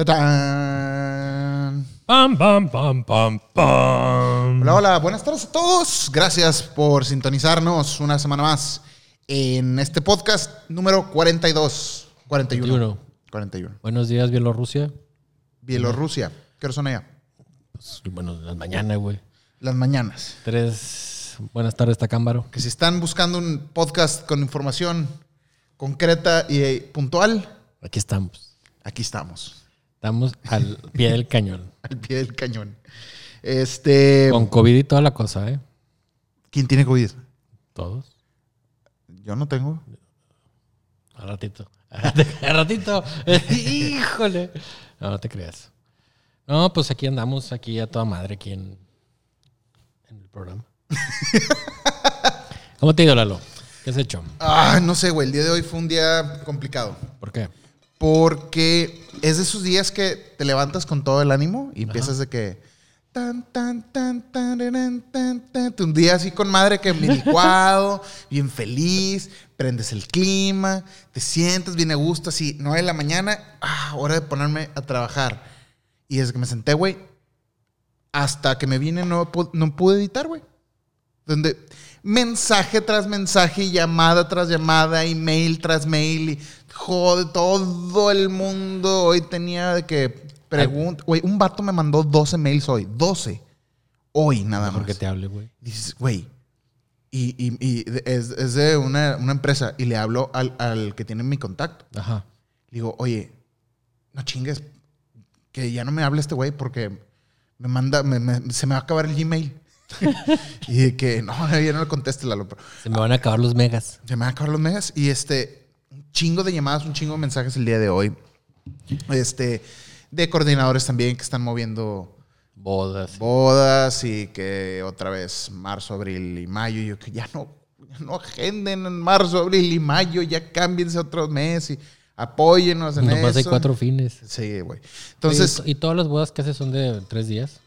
¡Tatán! Pam, pam, pam, pam, pam. Hola, hola, buenas tardes a todos. Gracias por sintonizarnos una semana más en este podcast número 42. 41. 41. 41. Buenos días, Bielorrusia. Bielorrusia. ¿Qué hora son allá? Pues, bueno, las mañanas, güey. Las mañanas. Tres. Buenas tardes, Tacámbaro. Que si están buscando un podcast con información concreta y puntual, Aquí estamos. aquí estamos. Estamos al pie del cañón. Al pie del cañón. Este. Con COVID y toda la cosa, ¿eh? ¿Quién tiene COVID? Todos. Yo no tengo. Al ratito. Al ratito. Híjole. No, no te creas. No, pues aquí andamos, aquí a toda madre, aquí en, en el programa. ¿Cómo te ha ido, Lalo? ¿Qué has hecho? Ah, no sé, güey. El día de hoy fue un día complicado. ¿Por qué? Porque es de esos días que te levantas con todo el ánimo y empiezas de que. Tan, tan, tan, tan, tan, Un día así con madre que mi licuado, bien feliz, prendes el clima, te sientes bien a gusto, así, 9 de la mañana, ah, hora de ponerme a trabajar. Y desde que me senté, güey, hasta que me vine no, no pude editar, güey. Donde mensaje tras mensaje, llamada tras llamada, email tras mail, y jode, todo el mundo. Hoy tenía de que pregunta. Güey, un vato me mandó 12 mails hoy. 12. Hoy nada más. que te hable, güey. Dices, güey. Y, y- y es, es de una, una empresa. Y le hablo al, al que tiene mi contacto. Ajá. Le digo, oye, no chingues, que ya no me hable este güey porque me manda, me- me- se me va a acabar el Gmail. y de que, no, ya no le conteste, pero Se me van a acabar los megas. Se me van a acabar los megas. Y este, un chingo de llamadas, un chingo de mensajes el día de hoy. Este, de coordinadores también que están moviendo Bodas. bodas y que otra vez marzo, abril y mayo. Y yo que ya no, ya no agenden en marzo, abril y mayo, ya cámbiense otro mes y apóyennos en Nomás hay eso. cuatro fines. Sí, güey. Entonces, ¿Y, y todas las bodas que haces son de tres días?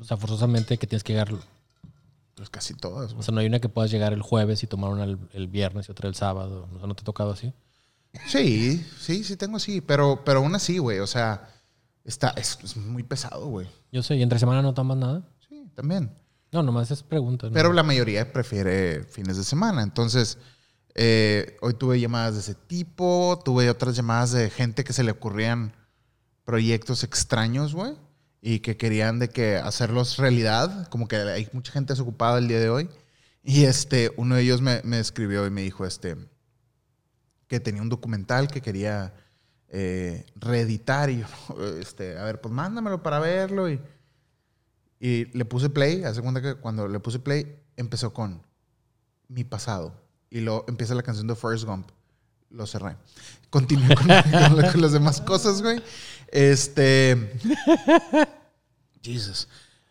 O sea, forzosamente que tienes que llegar. Pues casi todas, O sea, no hay una que puedas llegar el jueves y tomar una el, el viernes y otra el sábado. O sea, ¿no te ha tocado así? Sí, sí, sí tengo así, pero, pero aún así, güey, o sea, está, es, es muy pesado, güey. Yo sé, ¿y entre semana no tomas nada? Sí, también. No, nomás es pregunta. ¿no? Pero la mayoría prefiere fines de semana. Entonces, eh, hoy tuve llamadas de ese tipo, tuve otras llamadas de gente que se le ocurrían proyectos extraños, güey, y que querían de que hacerlos realidad, como que hay mucha gente desocupada el día de hoy. Y este, uno de ellos me, me escribió y me dijo, este, que tenía un documental que quería eh, reeditar y yo, este, a ver, pues mándamelo para verlo y... Y le puse play, hace cuenta que cuando le puse play, empezó con mi pasado. Y luego empieza la canción de Forrest Gump. Lo cerré. Continué con, con- con las demás cosas, güey. Este. Jesus.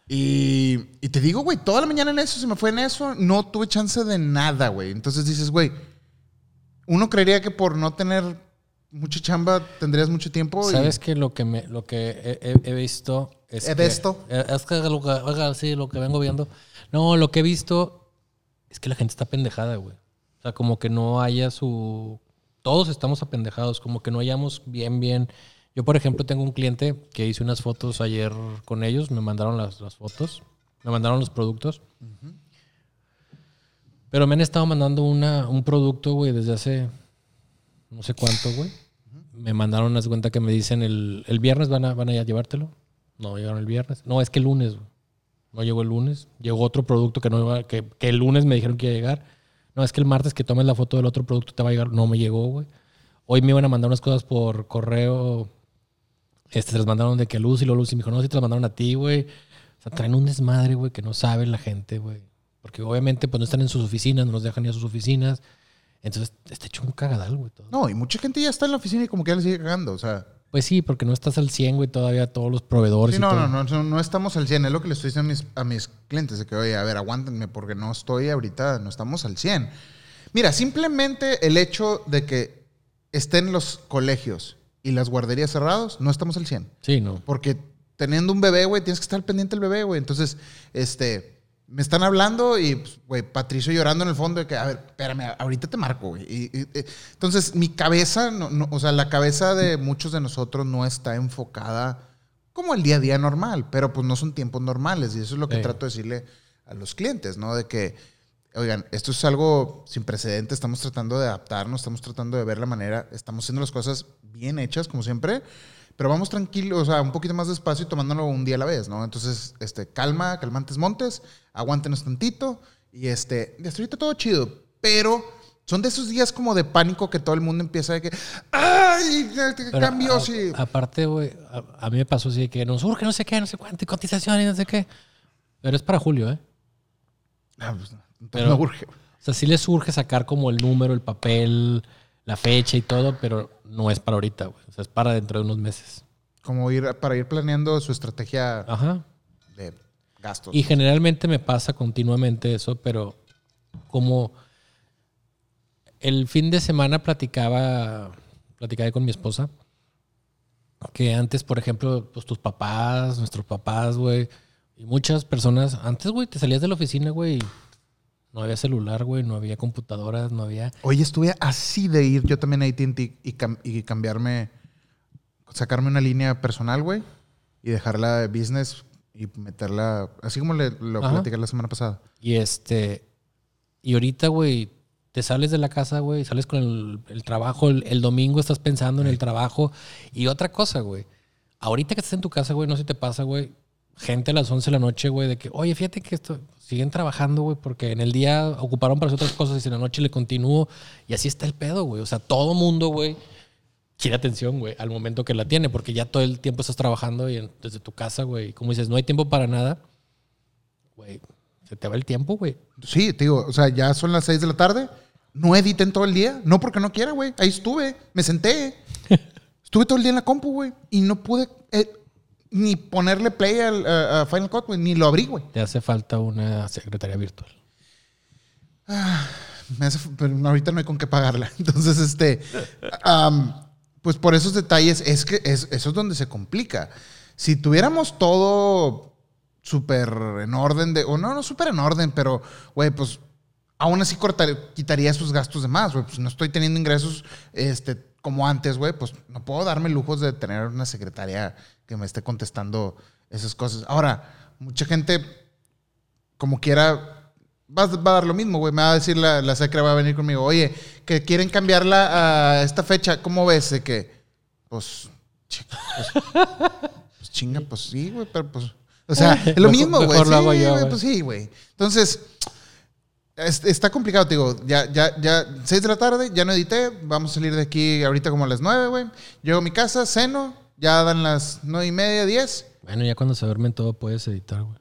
Y, y te digo, güey, toda la mañana en eso, se me fue en eso. No tuve chance de nada, güey. Entonces dices, güey, uno creería que por no tener mucha chamba tendrías mucho tiempo. y- ¿Sabes que lo que me, lo que he, he- he visto es ¿He que, visto? eh, Es que lo que, oiga, sí, lo que vengo viendo. No, lo que he visto es que la gente está pendejada, güey. O sea, como que no haya su... Todos estamos apendejados, como que no hayamos bien, bien... Yo, por ejemplo, tengo un cliente que hice unas fotos ayer con ellos, me mandaron las, las fotos, me mandaron los productos. Pero me han estado mandando una, un producto, güey, desde hace no sé cuánto, güey. Me mandaron unas cuenta que me dicen el, el viernes van a, van a llevártelo. No, llegaron el viernes. No, es que el lunes, güey. No llegó el lunes. Llegó otro producto que no iba, que, que el lunes me dijeron que iba a llegar. No, es que el martes que tomes la foto del otro producto te va a llegar. No me llegó, güey. Hoy me iban a mandar unas cosas por correo. Este, se las mandaron de que Lucy, lo Lucy me dijo, no, si te las mandaron a ti, güey. O sea, traen un desmadre, güey, que no sabe la gente, güey. Porque obviamente, pues no están en sus oficinas, no los dejan ir a sus oficinas. Entonces, está hecho un cagadal, güey, todo. No, y mucha gente ya está en la oficina y como que ya le sigue cagando. O sea, Pues sí, porque no estás al 100, güey, todavía todos los proveedores Sí, y no, todo. no, no, no, no estamos al 100. Es lo que le estoy diciendo a mis, a mis clientes. De que, oye, a ver, aguántenme porque no estoy ahorita, no estamos al 100. Mira, simplemente el hecho de que estén los colegios y las guarderías cerrados, no estamos al 100. Sí, no. Porque teniendo un bebé, güey, tienes que estar pendiente del bebé, güey. Entonces, este, me están hablando y, pues, güey, Patricio llorando en el fondo de que, a ver, espérame, ahorita te marco, güey. Y, y, eh, entonces, mi cabeza, no, no, o sea, la cabeza de muchos de nosotros no está enfocada como el día a día normal, pero pues no son tiempos normales y eso es lo que Sí. trato de decirle a los clientes, ¿no? De que, oigan, esto es algo sin precedente, estamos tratando de adaptarnos, estamos tratando de ver la manera, estamos haciendo las cosas bien hechas, como siempre, pero vamos tranquilos, o sea, un poquito más despacio y tomándolo un día a la vez, ¿no? Entonces, este, calma, calmantes montes, aguántenos tantito y este, hasta ahorita todo chido, pero son de esos días como de pánico que todo el mundo empieza de que, ¡ay! Cambios y... Aparte, güey, a, a mí me pasó así de que nos urge no sé qué, no sé cuánto, y cotización y no sé qué. Pero es para julio, ¿eh? Ah, pues, no, entonces Pero- no urge. O sea, sí les urge sacar como el número, el papel, la fecha y todo, pero no es para ahorita, güey. O sea, es para dentro de unos meses. Como ir para ir planeando su estrategia Ajá. de gastos. Y generalmente me pasa continuamente eso, pero como el fin de semana platicaba, platicaba con mi esposa, que antes, por ejemplo, pues tus papás, nuestros papás, güey, y muchas personas, antes, güey, te salías de la oficina, güey, y no había celular, güey, no había computadoras, no había... Oye, estuve así de ir yo también a AT&T y, cam- y cambiarme, sacarme una línea personal, güey, y dejarla de business y meterla, así como le, lo Ajá. platicé la semana pasada. Y este. Y ahorita, güey, te sales de la casa, güey, sales con el, el trabajo, el, el domingo estás pensando en el trabajo. Y otra cosa, güey. Ahorita que estás en tu casa, güey, no sé si te pasa, güey. Gente a las 11 de la noche, güey, de que, oye, fíjate que esto, siguen trabajando, güey, porque en el día ocuparon para hacer otras cosas y en la noche le continúo. Y así está el pedo, güey. O sea, todo mundo, güey, quiere atención, güey, al momento que la tiene, porque ya todo el tiempo estás trabajando y en- desde tu casa, güey. y Como dices, no hay tiempo para nada, güey. Se te va el tiempo, güey. Sí, te digo, o sea, ya son las 6 de la tarde, no edité en todo el día, no porque no quiera, güey, ahí estuve, me senté, estuve todo el día en la compu, güey, y no pude eh, ni ponerle play al, a, a Final Cut, güey, ni lo abrí, güey. Te hace falta una secretaría virtual. Me hace- pero ahorita no hay con qué pagarla. Entonces, este, pues por esos detalles es que es- eso es donde se complica. Si tuviéramos todo súper en orden de, o no, no súper en orden, pero, güey, pues aún así cortar- quitaría esos gastos de más, güey. Pues no estoy teniendo ingresos, este, como antes, güey, pues no puedo darme lujos de tener una secretaria que me esté contestando esas cosas. Ahora, mucha gente, como quiera, va, va a dar lo mismo, güey. Me va a decir la, la secre, va a venir conmigo, oye, que quieren cambiarla a esta fecha, ¿cómo ves? De que, pues, pues, pues chinga, pues sí, güey, pero pues, o sea, es lo mismo, güey. Sí, pues sí, güey. Entonces, es- está complicado, te digo. Ya, ya, ya, 6 de la tarde, ya no edité. Vamos a salir de aquí ahorita como a las 9, güey. Llego a mi casa, ceno, ya dan las 9 y media, 10. Bueno, ya cuando se duermen todo puedes editar, güey.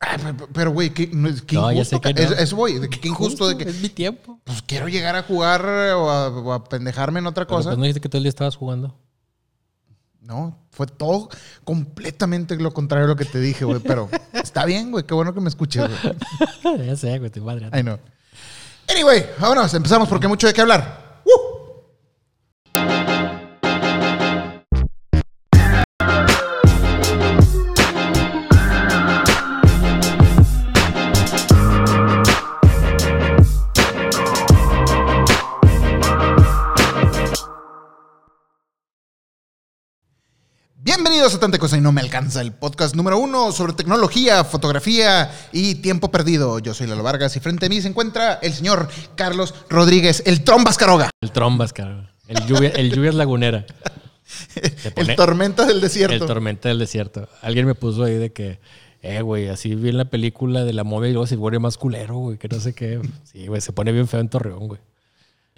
Ah, pero- güey, qué, qué No, injusto. que no. es- Eso voy, de que qué injusto de que, Es mi tiempo. pues quiero llegar a jugar o a, o a pendejarme en otra Pero, cosa. pues no dijiste que todo el día estabas jugando. No, fue todo completamente lo contrario a lo que te dije, güey. Pero está bien, güey, qué bueno que me escuches, güey. ya sé, güey, estoy madre. Ay, no. Anyway, vámonos, empezamos porque hay mucho de qué hablar. Tanta Cosa y No Me Alcanza, el podcast número uno sobre tecnología, fotografía y tiempo perdido. Yo soy Lalo Vargas y frente a mí se encuentra el señor Carlos Rodríguez, el Trombas Caroga, El trombas, cabrón. El lluvia, el lluvias lagunera. Pone- el Tormenta del El Desierto. tormenta del desierto. Alguien me puso ahí de que, eh, güey, así vi en la película de la móvil y luego se vuelve más culero, güey, que no sé qué. Sí, güey, se pone bien feo en Torreón, güey.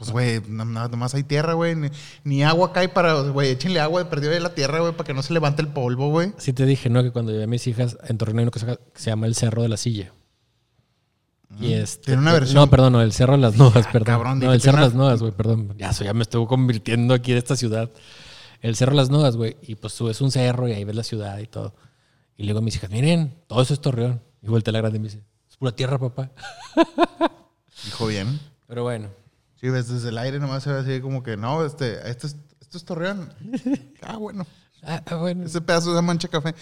Pues, güey, no, nomás hay tierra, güey. Ni, ni agua cae para, güey, échenle agua de perdido de la tierra, güey, para que no se levante el polvo, güey. Sí te dije, ¿no? Que cuando llevé a mis hijas en Torreón hay cosa que se llama el Cerro de la Silla. Y este, Tiene una versión- No, perdón, no, el Cerro de las Nubes, perdón. cabrón, no, el Cerro de las Nubes, güey, perdón. Ya, ya me estuvo convirtiendo aquí de esta ciudad. El Cerro de las Nubes, güey. Y pues subes un cerro y ahí ves la ciudad y todo. Y a mis hijas, miren, todo eso es Torreón. Y vuelta la grande y me dice, es pura tierra, papá. Dijo bien. Pero bueno, Sí, ves, desde el aire nomás se ve así como que, no, este, esto es, esto es Torreón. ah, bueno. Ah, ah, bueno. Ese pedazo de mancha café.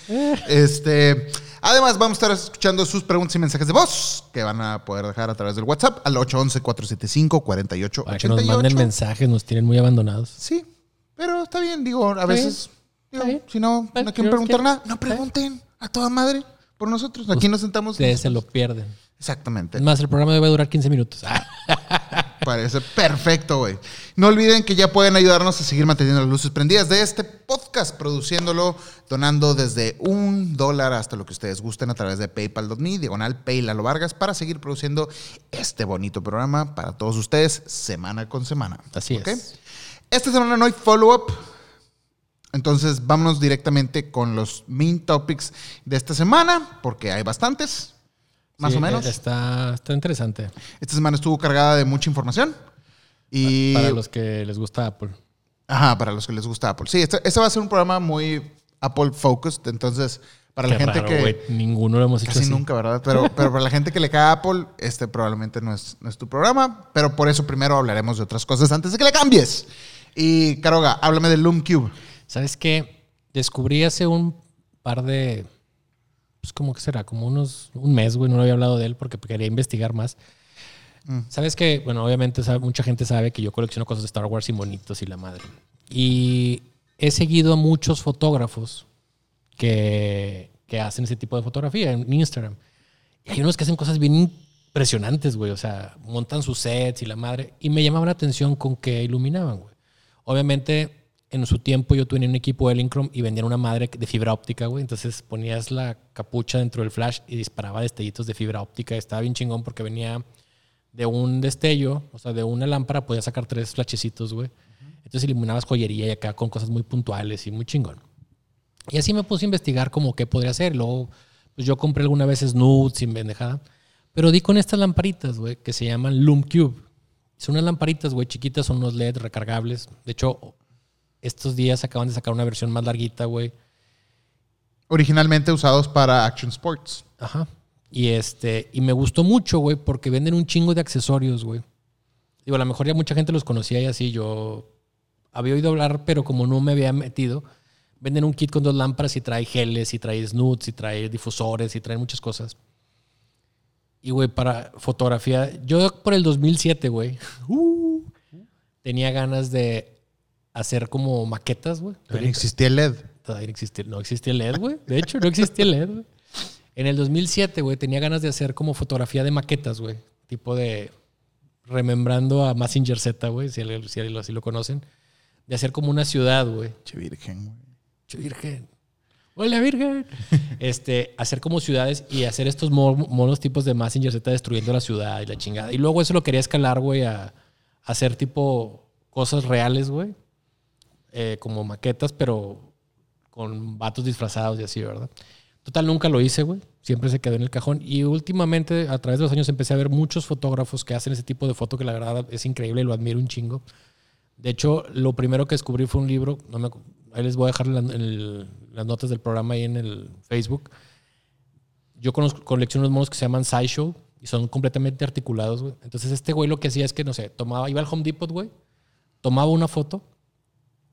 Este, además, vamos a estar escuchando sus preguntas y mensajes de voz que van a poder dejar a través del WhatsApp al 811-475-4888. Para que nos manden mensajes, nos tienen muy abandonados. Sí, pero está bien, digo, a veces, digo, si no, no quieren preguntar nada, no pregunten a toda madre por nosotros. Aquí nos sentamos. Ustedes se lo pierden. Exactamente. Es más, el programa debe durar 15 minutos. Parece perfecto, güey. No olviden que ya pueden ayudarnos a seguir manteniendo las luces prendidas de este podcast, produciéndolo, donando desde un dólar hasta lo que ustedes gusten a través de paypal.me, diagonal Pay Lalo Vargas, para seguir produciendo este bonito programa para todos ustedes semana con semana. Así es. Esta semana no hay follow-up. Entonces, vámonos directamente con los main topics de esta semana, porque hay bastantes, más sí, o menos. eh, Está, está interesante. Esta semana estuvo cargada de mucha información. Y Para los que les gusta Apple. Ajá, para los que les gusta Apple. Sí, este, este va a ser un programa muy Apple focused, entonces para la gente raro, que güey. Ninguno lo hemos hecho casi así. nunca, ¿verdad? Pero, pero para la gente que le cae a Apple, este probablemente no es, no es tu programa, pero por eso primero hablaremos de otras cosas antes de que le cambies. Y Caroga, háblame del Loom Cube. ¿Sabes qué? Descubrí hace un par de. Pues, como que será? Como unos. Un mes, güey. No había hablado de él porque quería investigar más. Mm. ¿Sabes que Bueno, obviamente sabe- mucha gente sabe que yo colecciono cosas de Star Wars y monitos y la madre. Y he seguido a muchos fotógrafos que, que hacen ese tipo de fotografía en Instagram. Y hay unos que hacen cosas bien impresionantes, güey. O sea, montan sus sets y la madre. Y me llamaba la atención con que iluminaban, güey. Obviamente, en su tiempo yo tenía un equipo Elinchrom y vendían una madre de fibra óptica, güey. Entonces ponías la capucha dentro del flash y disparaba destellitos de fibra óptica. Estaba bien chingón porque venía de un destello, o sea, de una lámpara podías sacar tres flashecitos, güey. Entonces iluminabas joyería y acá con cosas muy puntuales y muy chingón. Y así me puse a investigar como qué podría hacer. Luego, pues yo compré alguna vez nudes sin pendejada. Pero di con estas lamparitas, güey, que se llaman Loom Cube. Son unas lamparitas, güey, chiquitas, son unos LED recargables. De hecho, estos días acaban de sacar una versión más larguita, güey. Originalmente usados para Action Sports. Ajá. Y este, y me gustó mucho, güey, porque venden un chingo de accesorios, güey. Digo, a lo mejor ya mucha gente los conocía y así. Yo había oído hablar, pero como no me había metido, venden un kit con dos lámparas y trae geles, y trae snoots, y trae difusores, y trae muchas cosas. Y, güey, para fotografía, yo por el 2007, güey, uh, tenía ganas de hacer como maquetas, güey. Pero ni existía el LED. Todavía no existía, no existía el LED, güey. De hecho, no existía el LED, güey. En el 2007, güey, tenía ganas de hacer como fotografía de maquetas, güey. Tipo de remembrando a Massinger Z, güey, si, si así lo conocen. De hacer como una ciudad, güey. Che virgen, güey. Che, Virgen. Hola, Virgen. este, hacer como ciudades y hacer estos mo- monos tipos de Massinger Z destruyendo la ciudad y la chingada. Y luego eso lo quería escalar, güey, a, a hacer tipo cosas reales, güey. Eh, como maquetas, pero con vatos disfrazados y así, ¿verdad? Total, nunca lo hice, güey. Siempre se quedó en el cajón. Y últimamente, a través de los años, empecé a ver muchos fotógrafos que hacen ese tipo de foto que la verdad es increíble y lo admiro un chingo. De hecho, lo primero que descubrí fue un libro. No me ahí les voy a dejar la- el- las notas del programa ahí en el Facebook. Yo conozco, colecciono unos monos que se llaman Sideshow y son completamente articulados, güey. Entonces, este güey lo que hacía es que, no sé, tomaba, iba al Home Depot, güey, tomaba una foto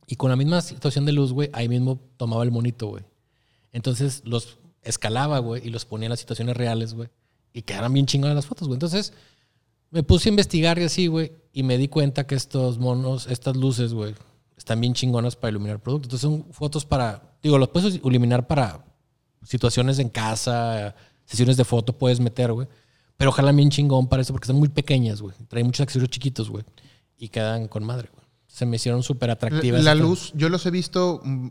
y con la misma situación de luz, güey, ahí mismo tomaba el monito, güey. Entonces los escalaba, güey, y los ponía en las situaciones reales, güey. Y quedaran bien chingonas las fotos, güey. Entonces me puse a investigar y así, güey, y me di cuenta que estos monos, estas luces, güey, están bien chingonas para iluminar productos. Entonces son fotos para, digo, los puedes iluminar para situaciones en casa, sesiones de foto puedes meter, güey. Pero ojalá bien chingón para eso porque son muy pequeñas, güey. Traen muchos accesorios chiquitos, güey. Y quedan con madre, güey. Se me hicieron súper atractivas. La luz, yo los he visto. mm,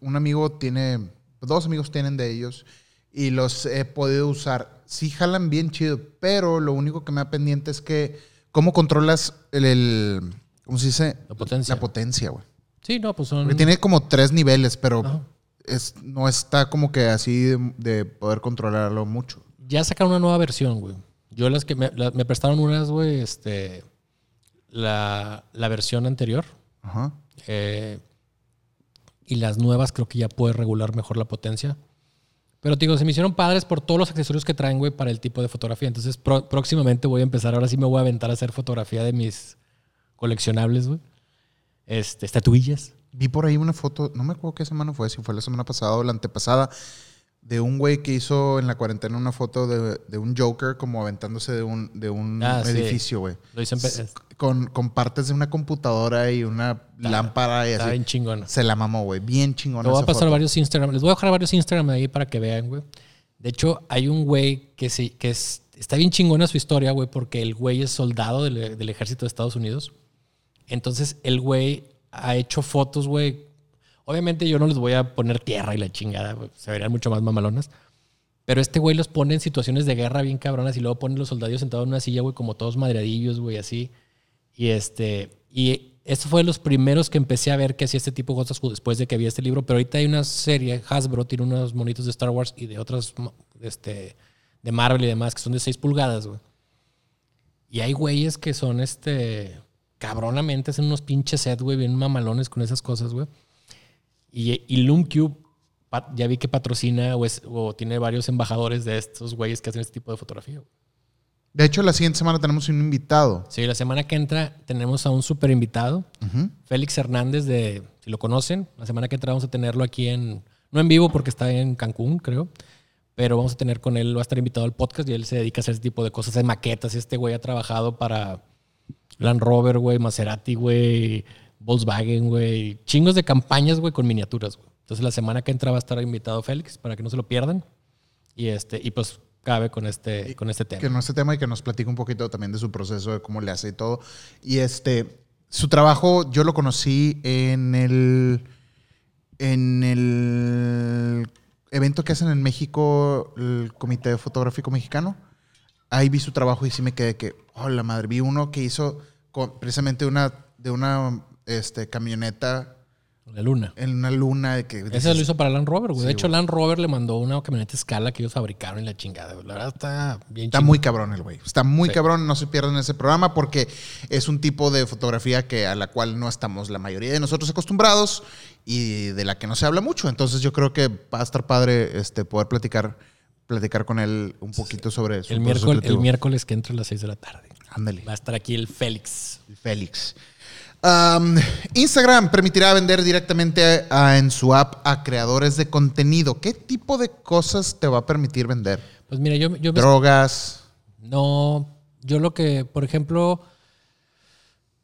Un amigo tiene, dos amigos tienen de ellos y los he podido usar. Sí, jalan bien chido, pero lo único que me da pendiente es que, ¿cómo controlas el, el- ¿cómo se dice? La potencia. La potencia, güey. Sí, no, pues son. Porque tiene como tres niveles, pero Ajá. es, no está como que así de, de poder controlarlo mucho. Ya sacaron una nueva versión, güey. Yo las que me, la- me prestaron unas, güey, este. La, la versión anterior. Ajá. eh, y las nuevas creo que ya puede regular mejor la potencia. Pero te digo, se me hicieron padres por todos los accesorios que traen, güey, para el tipo de fotografía. Entonces, pro- próximamente voy a empezar. Ahora sí me voy a aventar a hacer fotografía de mis coleccionables, güey. Este, estatuillas. Vi por ahí una foto, no me acuerdo qué semana fue, si fue la semana pasada o la antepasada, de un güey que hizo en la cuarentena una foto de, de un Joker como aventándose de un, de un Ah, edificio, güey. Con, con partes de una computadora y una lámpara y Está así. bien chingona. Se la mamó, güey. Bien chingona. Te voy a pasar foto. varios Instagram. Les voy a dejar varios Instagram ahí para que vean, güey. De hecho, hay un güey que sí, que es, está bien chingona su historia, güey, porque el güey es soldado del, del ejército de Estados Unidos. Entonces, el güey ha hecho fotos, güey. Obviamente yo no les voy a poner tierra y la chingada. Se verían mucho más mamalonas. Pero este güey los pone en situaciones de guerra bien cabronas y luego pone los soldados sentados en una silla, güey, como todos madreadillos, güey, así. Y este, y esto fue de los primeros que empecé a ver que hacía este tipo de cosas después de que vi este libro. Pero ahorita hay una serie, Hasbro tiene unos monitos de Star Wars y de otras, este, de Marvel y demás, que son de 6 pulgadas, güey. Y hay güeyes que son, este, cabronamente, hacen unos pinches sets, güey, bien mamalones con esas cosas, güey. Y, y Loomcube, ya vi que patrocina o, es- o tiene varios embajadores de estos güeyes que hacen este tipo de fotografía. De hecho, la siguiente semana tenemos un invitado. Sí, la semana que entra tenemos a un súper invitado. Félix Hernández, de, si lo conocen, la semana que entra vamos a tenerlo aquí en, no en vivo porque está en Cancún, creo, pero vamos a tener con él, va a estar invitado al podcast y él se dedica a hacer ese tipo de cosas, de maquetas. Este güey ha trabajado para Land Rover, güey, Maserati, güey, Volkswagen, güey, chingos de campañas, güey, con miniaturas, güey. Entonces la semana que entra va a estar invitado Félix para que no se lo pierdan. Y este, y pues cabe con este, con este tema. que no este tema y que nos platique un poquito también de su proceso, de cómo le hace y todo. Y este, su trabajo yo lo conocí en el, en el evento que hacen en México, el Comité Fotográfico Mexicano. Ahí vi su trabajo y sí me quedé que, oh, la madre, vi uno que hizo con- precisamente una, de una este, camioneta La luna. en una luna. De que Ese lo hizo para Land Rover, güey. Sí, de hecho, güey. Land Rover le mandó una camioneta escala que ellos fabricaron en la chingada, güey. La verdad está bien Está muy cabrón el güey. Está muy Sí. cabrón. No se pierdan ese programa porque es un tipo de fotografía que a la cual no estamos la mayoría de nosotros acostumbrados y de la que no se habla mucho. Entonces yo creo que va a estar padre este, poder platicar, platicar con él un poquito sobre su El miércoles, el miércoles que entra a las 6 de la tarde. Ándale. Va a estar aquí el Félix. Félix. Um, Instagram permitirá vender directamente a- en su app a creadores de contenido. ¿Qué tipo de cosas te va a permitir vender? Pues mira, yo, yo Drogas. No, yo lo que, por ejemplo,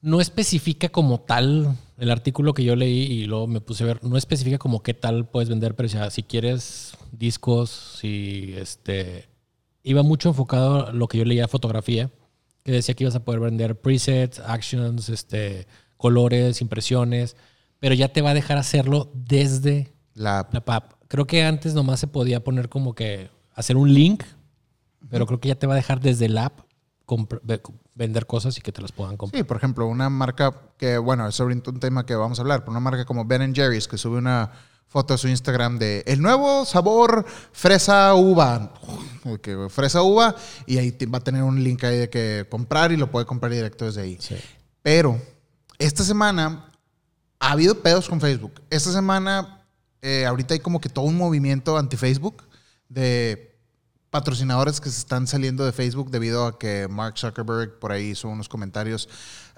no especifica como tal el artículo que yo leí y luego me puse a ver, no especifica como qué tal puedes vender, pero o sea, si quieres discos, si este iba mucho enfocado a lo que yo leía fotografía, que decía que ibas a poder vender presets, actions, este colores, impresiones, pero ya te va a dejar hacerlo desde La app. la app. Creo que antes nomás se podía poner como que hacer un link, pero creo que ya te va a dejar desde la app vender cosas y que te las puedan comprar. Sí, por ejemplo, una marca que, bueno, es ahorita un tema que vamos a hablar, pero una marca como Ben Jerry's que sube una foto a su Instagram de el nuevo sabor fresa uva, que fresa uva, y ahí va a tener un link ahí de que comprar y lo puede comprar directo desde ahí. Sí. Pero esta semana ha habido pedos con Facebook. Esta semana, eh, ahorita hay como que todo un movimiento anti-Facebook de patrocinadores que se están saliendo de Facebook debido a que Mark Zuckerberg por ahí hizo unos comentarios,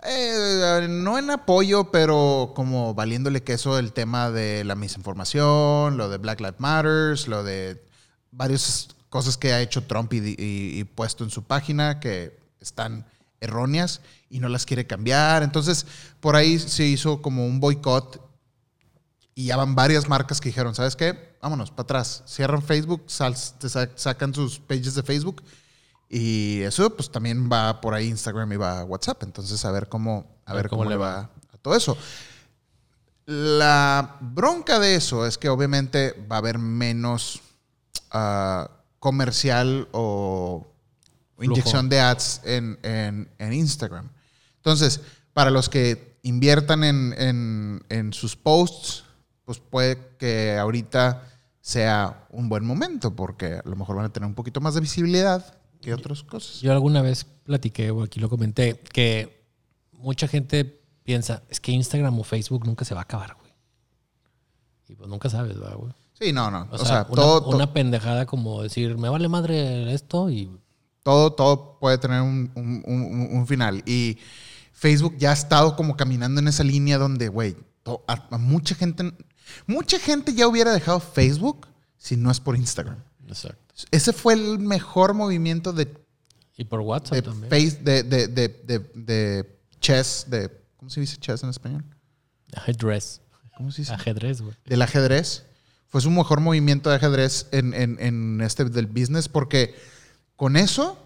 eh, no en apoyo, pero como valiéndole queso el tema de la misinformación, lo de Black Lives Matters, lo de varias cosas que ha hecho Trump y, y- y puesto en su página que están erróneas y no las quiere cambiar. Entonces, por ahí se hizo como un boicot y ya van varias marcas que dijeron, ¿sabes qué? Vámonos, para atrás. Cierran Facebook, sal- te sa- sacan sus pages de Facebook y eso pues también va por ahí Instagram y va WhatsApp. Entonces, a ver cómo, a ver cómo, le va a todo eso. La bronca de eso es que obviamente va a haber menos ah, comercial o Inyección de ads en, en- en Instagram. Entonces, para los que inviertan en, en- en sus posts, pues puede que ahorita sea un buen momento porque a lo mejor van a tener un poquito más de visibilidad que otras cosas. Yo alguna vez platiqué, o aquí lo comenté, que mucha gente piensa, es que Instagram o Facebook nunca se va a acabar, güey. Y pues nunca sabes, ¿verdad, güey? Sí, no, no. O, O, sea, sea, una, todo, to- una pendejada como decir, me vale madre esto y todo, todo puede tener un, un- un- un final. Y Facebook ya ha estado como caminando en esa línea donde, güey, a, a mucha gente, mucha gente ya hubiera dejado Facebook si no es por Instagram. Exacto. Ese fue el mejor movimiento de, Y por WhatsApp de también. face, de, de, de, de, de chess, de, ¿cómo se dice chess en español? Ajedrez. ¿Cómo se dice? Ajedrez, güey. del ajedrez. Fue su mejor movimiento de ajedrez en, en- en este del business porque con eso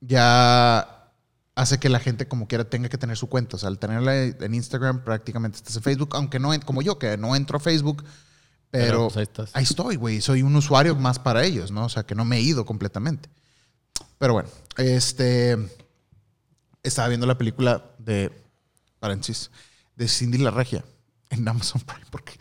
ya hace que la gente como quiera tenga que tener su cuenta. O sea, al tenerla en Instagram prácticamente estás en Facebook, aunque no, como yo, que no entro a Facebook, pero, Pero, pues, ahí estás. ahí estoy, güey. Soy un usuario más para ellos, ¿no? O sea, que no me he ido completamente. Pero bueno, este... Estaba viendo la película de, paréntesis, de Cindy la Regia en Amazon Prime, porque,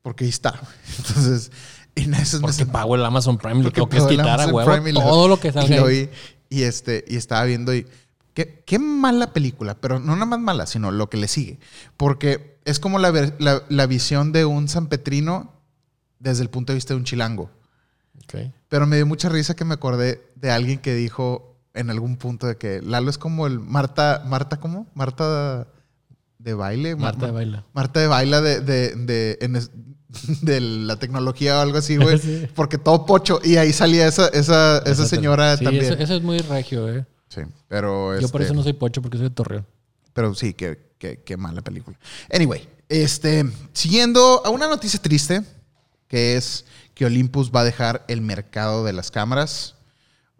porque ahí está. Entonces, en esas Porque pago el Amazon Prime, lo tengo que es quitar a huevo y lo- todo lo que y salga. lo ahí. vi, y, este, y estaba viendo y... Qué, qué mala película, pero no nada más mala, sino lo que le sigue. Porque es como la, la, la visión de un San Petrino desde el punto de vista de un chilango. Pero me dio mucha risa que me acordé de alguien que dijo en algún punto de que Lalo es como el Marta, Marta, ¿cómo? Marta de baile. Mar- Marta de baila. Marta de baila de, de, de, en es- de la tecnología o algo así, güey. Sí. Porque todo pocho. Y ahí salía esa, esa, esa señora Sí, también. Eso, eso es muy regio, eh. Sí, pero... Yo por este, eso no soy pocho, porque soy de Torreón. Pero sí, qué, qué- qué mala película. Anyway, este, siguiendo a una noticia triste, que es que Olympus va a dejar el mercado de las cámaras.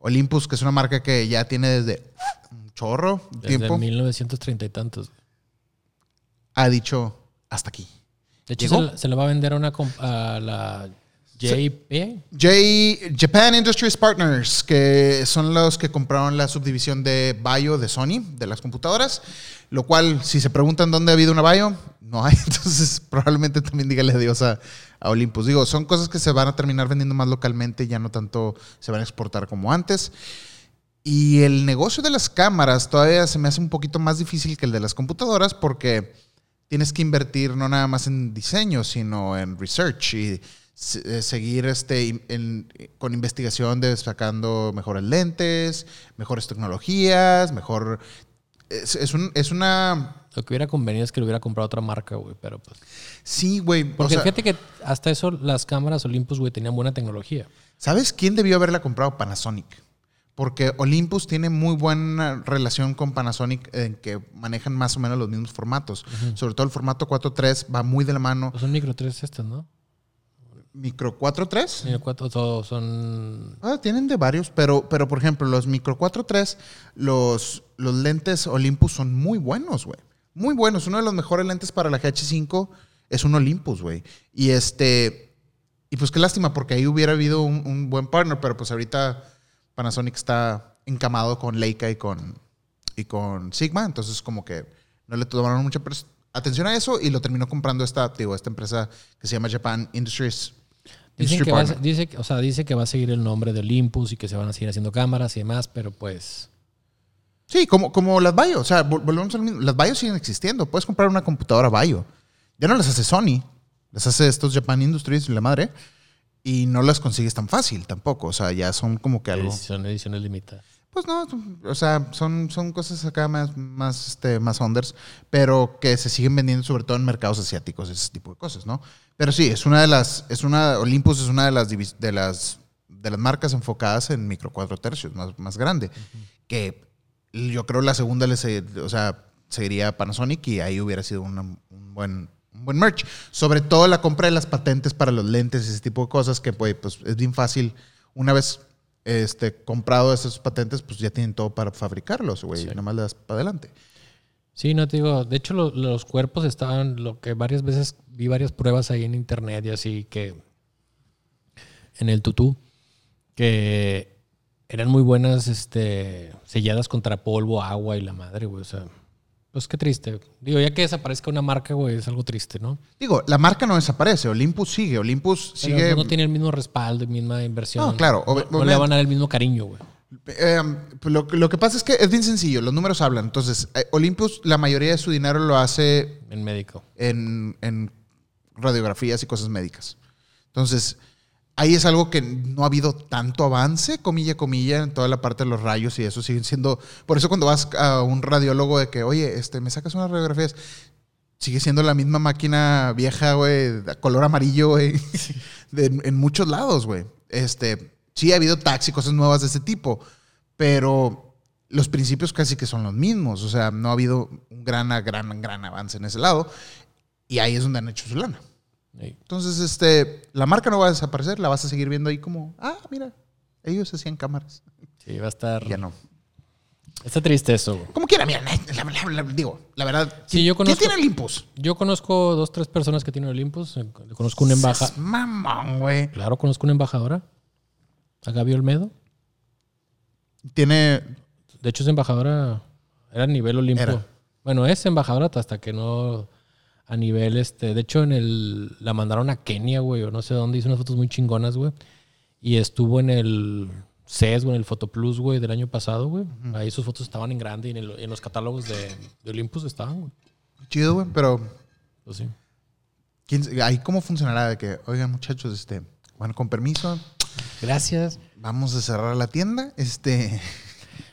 Olympus, que es una marca que ya tiene desde un chorro de Desde tiempo, 1930 y tantos. ha dicho hasta aquí. De hecho, se, la- se le va a vender a, una a la JP. J- Japan Industries Partners, que son los que compraron la subdivisión de Bio de Sony, de las computadoras, lo cual, si se preguntan dónde ha habido una Bio, no hay, entonces probablemente también dígale adiós a, a Olympus. Digo, son cosas que se van a terminar vendiendo más localmente, ya no tanto se van a exportar como antes. Y el negocio de las cámaras todavía se me hace un poquito más difícil que el de las computadoras porque tienes que invertir no nada más en diseño, sino en research y eh, seguir este, en- con investigación de sacando mejores lentes, mejores tecnologías, mejor... Es, es un- es una... Lo que hubiera convenido es que lo hubiera comprado otra marca, güey. Pero pues. Sí, güey. o Porque sea, fíjate que hasta eso las cámaras Olympus, güey, tenían buena tecnología. ¿Sabes quién debió haberla comprado? Panasonic. Porque Olympus tiene muy buena relación con Panasonic en que manejan más o menos los mismos formatos. Sobre todo el formato 4.3 va muy de la mano. Pues son micro 3 estas, ¿no? Micro 4.3. Micro 4 todos son. Ah, tienen de varios, pero, pero por ejemplo, los Micro 4.3, los, los lentes Olympus son muy buenos, güey. Muy buenos. Uno de los mejores lentes para la GH5 es un Olympus, güey. Y este. Y pues qué lástima, porque ahí hubiera habido un, un buen partner, pero pues ahorita Panasonic está encamado con Leica y con, y con Sigma, entonces como que no le tomaron mucha atención a eso y lo terminó comprando esta, digo, esta empresa que se llama Japan Industries. Dicen que, va dice, o sea, dice que va a seguir el nombre de Olympus y que se van a seguir haciendo cámaras y demás, pero pues. Sí, como, como las Bayo. O sea, vol- volvemos al mismo. Las Bayo siguen existiendo. Puedes comprar una computadora Bayo. Ya no las hace Sony. Las hace estos Japan Industries, la madre. Y no las consigues tan fácil tampoco. O sea, ya son como que algo. Son ediciones limitadas. Pues no, o sea, son, son cosas acá más, más, este, más unders, pero que se siguen vendiendo sobre todo en mercados asiáticos, ese tipo de cosas, ¿no? Pero sí, es una de las, es una, Olympus es una de las, de las, de las marcas enfocadas en micro cuatro tercios, más, más grande, que yo creo la segunda, le se- o sea, seguiría Panasonic y ahí hubiera sido una- un buen un buen merch. Sobre todo la compra de las patentes para los lentes y ese tipo de cosas que pues, pues, es bien fácil. Una vez este, comprado esas patentes, pues ya tienen todo para fabricarlos, güey. Sí. Nada más le das para adelante. Sí, no te digo. De hecho, lo- los cuerpos estaban. Lo que varias veces vi varias pruebas ahí en internet y así que. En el tutú. Que eran muy buenas, este. Selladas contra polvo, agua y la madre, güey. O sea. Pues qué triste. Digo, ya que desaparezca una marca, güey, es algo triste, ¿no? Digo, la marca no desaparece. Olympus sigue. Olympus Pero sigue. no tiene el mismo respaldo, misma inversión. No, claro, No, le van a dar el mismo cariño, güey. Eh, pues lo, lo que pasa es que es bien sencillo. Los números hablan. Entonces, eh, Olympus, la mayoría de su dinero lo hace En médico. en, en radiografías y cosas médicas. Entonces, ahí es algo que no ha habido tanto avance, comilla, comilla, en toda la parte de los rayos y eso siguen siendo... Por eso cuando vas a un radiólogo de que, oye, este, me sacas unas radiografías, sigue siendo la misma máquina vieja, güey, color amarillo, güey, en muchos lados, güey. Este, sí ha habido taxi, cosas nuevas de ese tipo, pero los principios casi que son los mismos. O sea, no ha habido un gran, gran, gran avance en ese lado. Y ahí es donde han hecho su lana. Entonces, este, la marca no va a desaparecer, la vas a seguir viendo ahí como, ah, mira, ellos hacían cámaras. Sí, va a estar. Ya no. Está triste eso, güey. Como quiera, mira, la- la- la- digo, la verdad. Sí, yo ¿Quién conozco- tiene Olympus? Yo conozco dos, tres personas que tienen Olympus. Eh, Conozco una embajadora. Mamón, güey. Claro, conozco una embajadora. A Gaby Olmedo. Tiene. De hecho, es embajadora. Era a nivel Olimpo. Era. Bueno, es embajadora hasta que no. A nivel este. De hecho, en el. La mandaron a Kenia, güey. O no sé dónde. Hizo unas fotos muy chingonas, güey. Y estuvo en el CES, güey, en el Photoplus, güey, del año pasado, güey. Ahí sus fotos estaban en grande y en, el- en los catálogos de, de Olympus estaban, güey. Chido, güey, pero. Pues sí. ¿quién- ahí cómo funcionará? De que, oigan, muchachos, este. Bueno, con permiso, Gracias. vamos a cerrar la tienda. Este.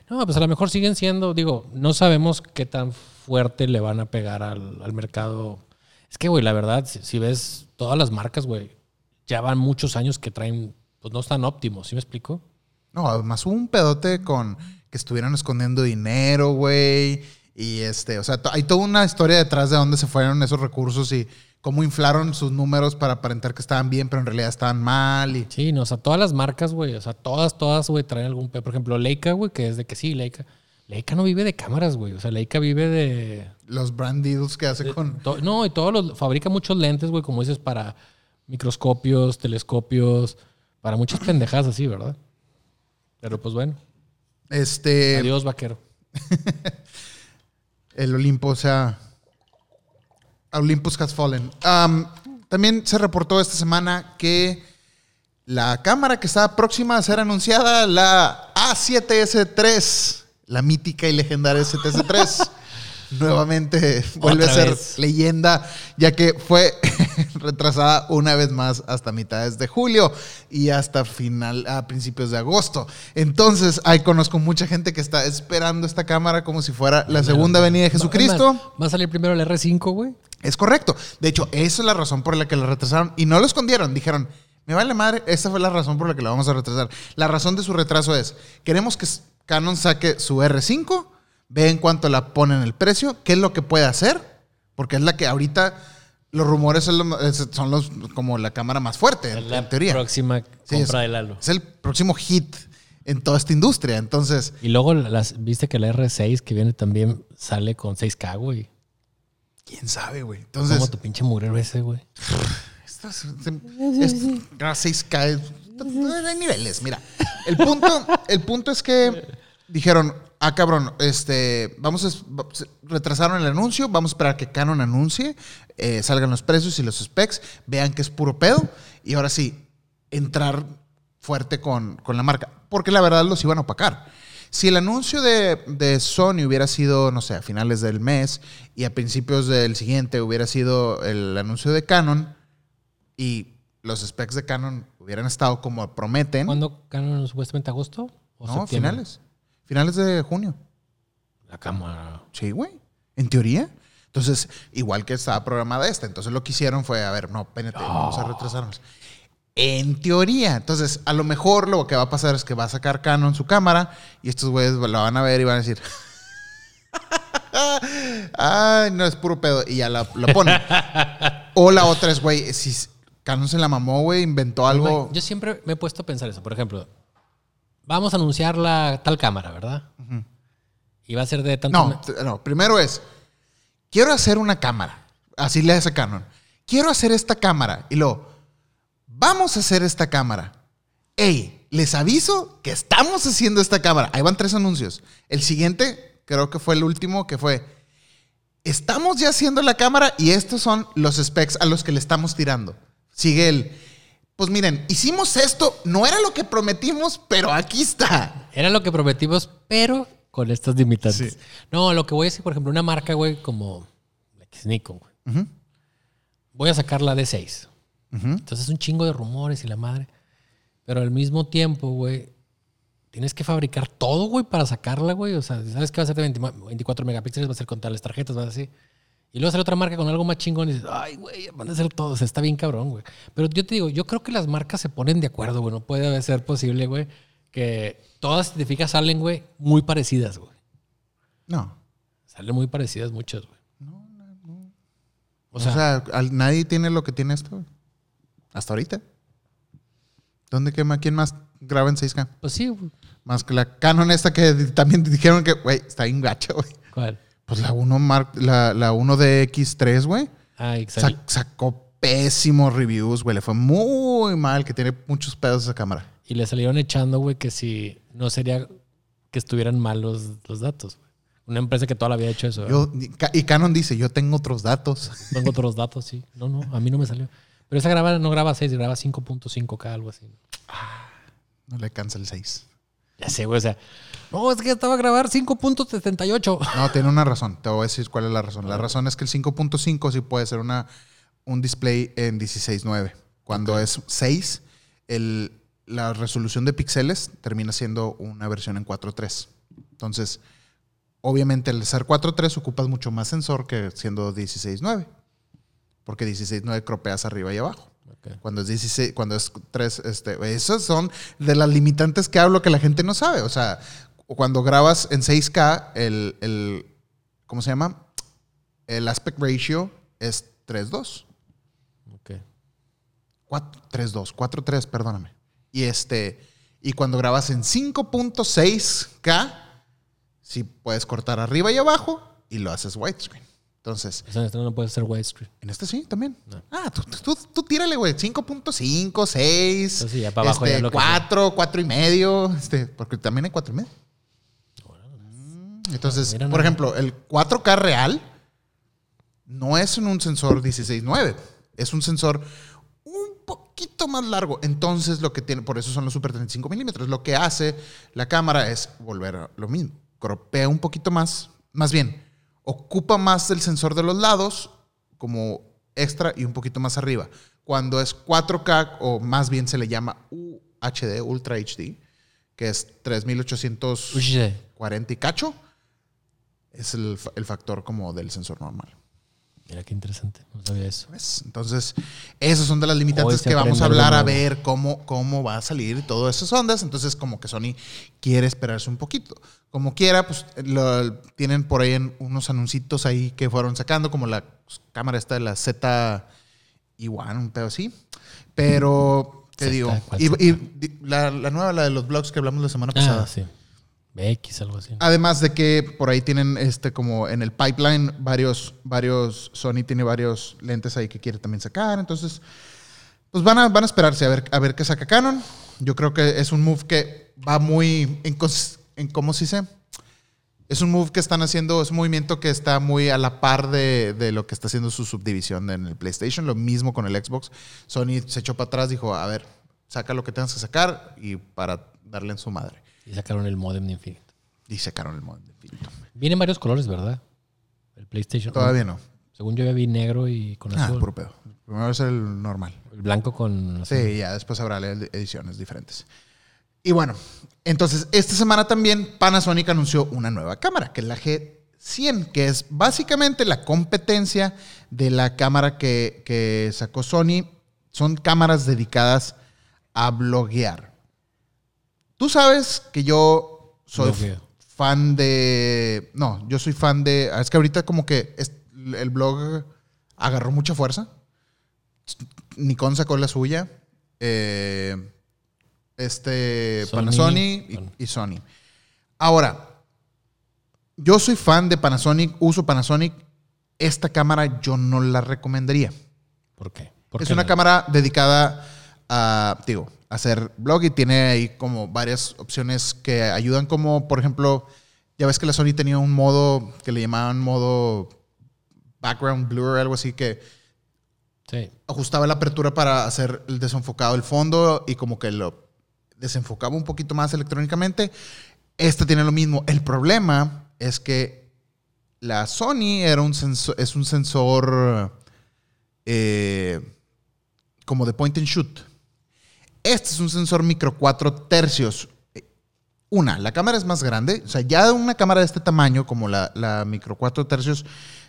No, pues a lo mejor siguen siendo, digo, no sabemos qué tan fuerte le van a pegar al, al mercado. Es que, güey, la verdad, si, si ves todas las marcas, güey, ya van muchos años que traen, pues no están óptimos, ¿sí me explico? No, además hubo un pedote con que estuvieran escondiendo dinero, güey. Y este, o sea, hay toda una historia detrás de dónde se fueron esos recursos y cómo inflaron sus números para aparentar que estaban bien, pero en realidad estaban mal. Y Sí, no, o sea, todas las marcas, güey, o sea, todas, todas, güey, traen algún Por ejemplo, Leica, güey, que es de que sí, Leica. Leica no vive de cámaras, güey. O sea, Leica vive de. los brand deals que hace con. to- no, y todos los. Fabrica muchos lentes, güey, como dices, para microscopios, telescopios, para muchas pendejadas así, ¿verdad? Pero pues bueno. Este. Adiós, vaquero. el Olimpo, o sea, Olympus has fallen. Um, también se reportó esta semana que la cámara que está próxima a ser anunciada, la A7S3, la mítica y legendaria STS3, nuevamente vuelve a ser vez. leyenda, ya que fue retrasada una vez más hasta mitades de julio y hasta final, a principios de agosto. Entonces, ahí conozco mucha gente que está esperando esta cámara como si fuera la segunda venida de Jesucristo. Va a salir primero el R5, güey. Es correcto. De hecho, esa es la razón por la que la retrasaron. Y no lo escondieron. Dijeron, me vale madre, esa fue la razón por la que la vamos a retrasar. La razón de su retraso es, queremos que Canon saque su R5, ve en cuánto la ponen el precio, qué es lo que puede hacer, porque es la que ahorita los rumores son, lo- es- son los, como la cámara más fuerte, en, la en teoría. próxima Sí, compra es- de Lalo. Es el próximo hit en toda esta industria. Entonces, Y luego las, viste que la R6 que viene también sale con 6K, güey. quién sabe, güey. Entonces, Como tu pinche murero ese, güey. Es- es- es- ah, 6K. Hay niveles, mira. El punto, el punto es que dijeron, ah, cabrón, este, vamos a, retrasaron el anuncio, vamos a esperar a que Canon anuncie, eh, salgan los precios y los specs, vean que es puro pedo, y ahora sí, entrar fuerte con, con la marca. Porque la verdad los iban a opacar. Si el anuncio de, de Sony hubiera sido, no sé, a finales del mes y a principios del siguiente hubiera sido el anuncio de Canon y los specs de Canon hubieran estado como prometen, ¿Cuándo Canon supuestamente agosto? ¿O no, septiembre? finales. Finales de junio. La cámara. Sí, güey. En teoría. Entonces, igual que estaba programada esta. Entonces, lo que hicieron fue, a ver, no, espérate, vamos a retrasarnos. En teoría. Entonces, a lo mejor lo que va a pasar es que va a sacar Canon su cámara y estos güeyes la van a ver y van a decir. Ay, no, es puro pedo. Y ya la, la ponen. o la otra es, güey, si Canon se la mamó, güey, inventó algo. Yo siempre me he puesto a pensar eso. Por ejemplo, vamos a anunciar la tal cámara, ¿verdad? Y va a ser de tanto. No, no, primero es, quiero hacer una cámara. Así le hace Canon. Quiero hacer esta cámara. Y luego, vamos a hacer esta cámara. Ey, les aviso que estamos haciendo esta cámara. Ahí van tres anuncios. El siguiente, creo que fue el último, que fue, estamos ya haciendo la cámara y estos son los specs a los que le estamos tirando. Sigue el, pues miren, hicimos esto, no era lo que prometimos, pero aquí está. Era lo que prometimos, pero con estas limitantes. Sí. No, lo que voy a decir, por ejemplo, una marca, güey, como Nikon, güey. Voy a sacar la D6. ujú. Entonces es un chingo de rumores y la madre. Pero al mismo tiempo, güey, tienes que fabricar todo, güey, para sacarla, güey. O sea, sabes que va a ser de 20 24 megapíxeles, va a ser con tales tarjetas, va a ser así. Y luego sale otra marca con algo más chingón y dices, ay, güey, van a ser todos. Está bien cabrón, güey. Pero yo te digo, yo creo que las marcas se ponen de acuerdo, güey. No puede ser posible, güey, que todas, te fijas, salen, güey, muy parecidas, güey. No. Salen muy parecidas muchas, güey. O sea, al- nadie tiene lo que tiene esto. güey. Hasta ahorita. ¿Dónde quema? ¿Quién más graba en 6K? Pues sí, güey. Más que la Canon esta que también dijeron que, güey, está bien gacha, güey. ¿Cuál? Pues la 1 Mark, la, la 1 de X3, güey. Ah, exacto. sa- sacó pésimos reviews, güey. Le fue muy mal, que tiene muchos pedos esa cámara. Y le salieron echando, güey, que si no sería que estuvieran mal los, los datos. güey. Una empresa que toda la había hecho eso. y Ca- y Canon dice, yo tengo otros datos. Tengo otros datos, sí. No, no, a mí no me salió. Pero esa graba, no graba 6, graba 5.5K, algo así. No le cansa el 6. Ya sé, güey. O sea, no, es que estaba a grabar 5.78. No, tiene una razón. Te voy a decir cuál es la razón. La razón es que el 5.5 sí puede ser una, un display en 16.9. Cuando es 6, el, la resolución de píxeles termina siendo una versión en 4.3. Entonces, obviamente, al ser 4.3 ocupas mucho más sensor que siendo 16.9. Porque 16.9 cropeas arriba y abajo. Ok. Cuando es 16, cuando es 3, este, esas son de las limitantes que hablo que la gente no sabe. O sea, cuando grabas en 6K, el, el ¿cómo se llama? El aspect ratio es 3.2. Ok. 3.2, 4.3, perdóname. Y este, y cuando grabas en 5.6K, sí puedes cortar arriba y abajo y lo haces widescreen. Entonces, O sea, esto no puede ser widescreen. en este sí, también. No. Ah, tú, tú, tú tírale, güey. 5.5, 6. Entonces, sí, ya para abajo este, ya lo que 4, 4 y medio. Este, porque también hay 4 y medio. Entonces, Mira por ejemplo, el 4K real no es en un sensor 16.9. Es un sensor un poquito más largo. Entonces, lo que tiene, por eso son los super 35 milímetros. Lo que hace la cámara es volver a lo mismo. Cropea un poquito más. Más bien, ocupa más el sensor de los lados como extra y un poquito más arriba. Cuando es 4K o más bien se le llama UHD, Ultra HD, que es 3840 y cacho, es el, el factor como del sensor normal. Mira qué interesante. No sabía eso. ¿Ves? Entonces, esas son de las limitantes que vamos a hablar a ver cómo, cómo va a salir todas esas ondas. Entonces, como que Sony quiere esperarse un poquito. Como quiera, pues lo- tienen por ahí en unos anuncitos ahí que fueron sacando, como la cámara esta de la Z Igual, un pedo así. Pero, te Z, digo, ¿cuál y, la, la nueva, la de los blogs que hablamos la semana pasada. Ah, sí. BX, algo así. Además de que por ahí tienen este como en el pipeline varios, varios, Sony tiene varios lentes ahí que quiere también sacar. Entonces, pues van a, van a esperarse a ver, a ver qué saca Canon. Yo creo que es un move que va muy en, en ¿cómo se dice? Es un move que están haciendo, es un movimiento que está muy a la par de, de lo que está haciendo su subdivisión en el PlayStation. Lo mismo con el Xbox. Sony se echó para atrás, dijo, a ver, saca lo que tengas que sacar y para darle en su madre. Y sacaron el modem de Infinite. Y sacaron el modem de infinito. Vienen varios colores, ¿verdad? El PlayStation. Todavía no. Según yo ya vi negro y con Ah, azul. puro pedo. Primero es el normal. El blanco con azul. Sí, ya después habrá ed- ediciones diferentes. Y bueno, entonces esta semana también Panasonic anunció una nueva cámara, que es la G100, que es básicamente la competencia de la cámara que, que sacó Sony. Son cámaras dedicadas a bloguear. Tú sabes que yo soy fan de... No, yo soy fan de... Es que ahorita como que es- el blog agarró mucha fuerza. Nikon sacó la suya. eh, este Sony, Panasonic y, y Sony. Ahora, yo soy fan de Panasonic, uso Panasonic. Esta cámara yo no la recomendaría. ¿Por qué? ¿Por Es qué una no? cámara dedicada a, digo, hacer blog y tiene ahí como varias opciones que ayudan como, por ejemplo, ya ves que la Sony tenía un modo que le llamaban modo background blur, algo así que Sí. ajustaba la apertura para hacer el desenfocado del fondo y como que lo desenfocaba un poquito más electrónicamente. Esta tiene lo mismo. El problema es que la Sony era un sensor, es un sensor eh, como de point and shoot. Este es un sensor micro 4 tercios. Una, la cámara es más grande. O sea, ya una cámara de este tamaño, como la, micro 4 tercios,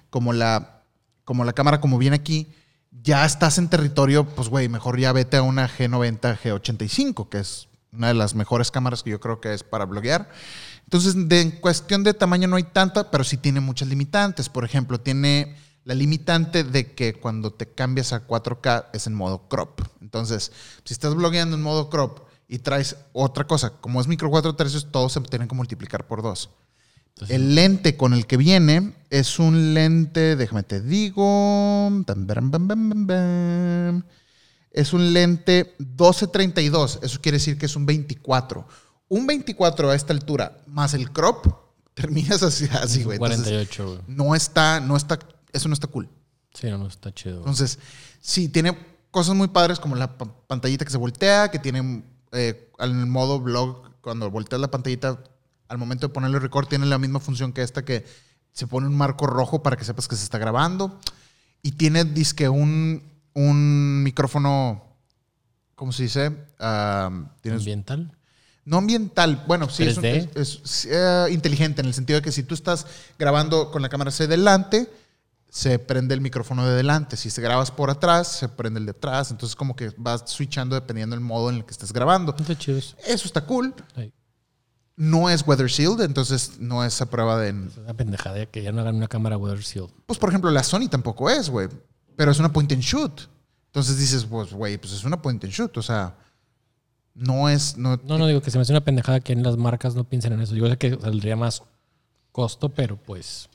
como la como la cámara como viene aquí, ya estás en territorio, pues güey, mejor ya vete a una G90, G85, que es una de las mejores cámaras que yo creo que es para bloguear. Entonces, de, en cuestión de tamaño no hay tanta, pero sí tiene muchas limitantes. Por ejemplo, tiene la limitante de que cuando te cambias a 4K es en modo crop. Entonces, si estás blogueando en modo crop y traes otra cosa, como es micro 4 tercios, todos se tienen que multiplicar por dos. El lente con el que viene es un lente, déjame te digo, es un lente 1232, eso quiere decir que es un 24. Un 24 a esta altura más el crop, terminas así, así güey. 48, güey. No está, no está, eso no está cool. Sí, no, no está chido. Entonces, sí, tiene cosas muy padres como la pantallita que se voltea, que tiene eh, al modo blog, cuando volteas la pantallita al momento de ponerle record tiene la misma función que esta que se pone un marco rojo para que sepas que se está grabando. Y tiene, disque, un, un micrófono, ¿cómo se dice? ¿Ambiental? No ambiental, bueno, sí, es, eh, inteligente en el sentido de que si tú estás grabando con la cámara hacia delante, se prende el micrófono de delante. Si se grabas por atrás, se prende el de atrás. Entonces, como que vas switchando dependiendo del modo en el que estés grabando. Eso está cool no es weather sealed, entonces no es a prueba de. Es una pendejada que ya no hagan una cámara weather sealed. Pues por ejemplo, la Sony tampoco es, güey. Pero es una point and shoot. Entonces dices, pues, güey, pues es una point and shoot. O sea, no es. No, no, digo que se me hace una pendejada que en las marcas no piensen en eso. Yo sé que saldría más costo, pero pues.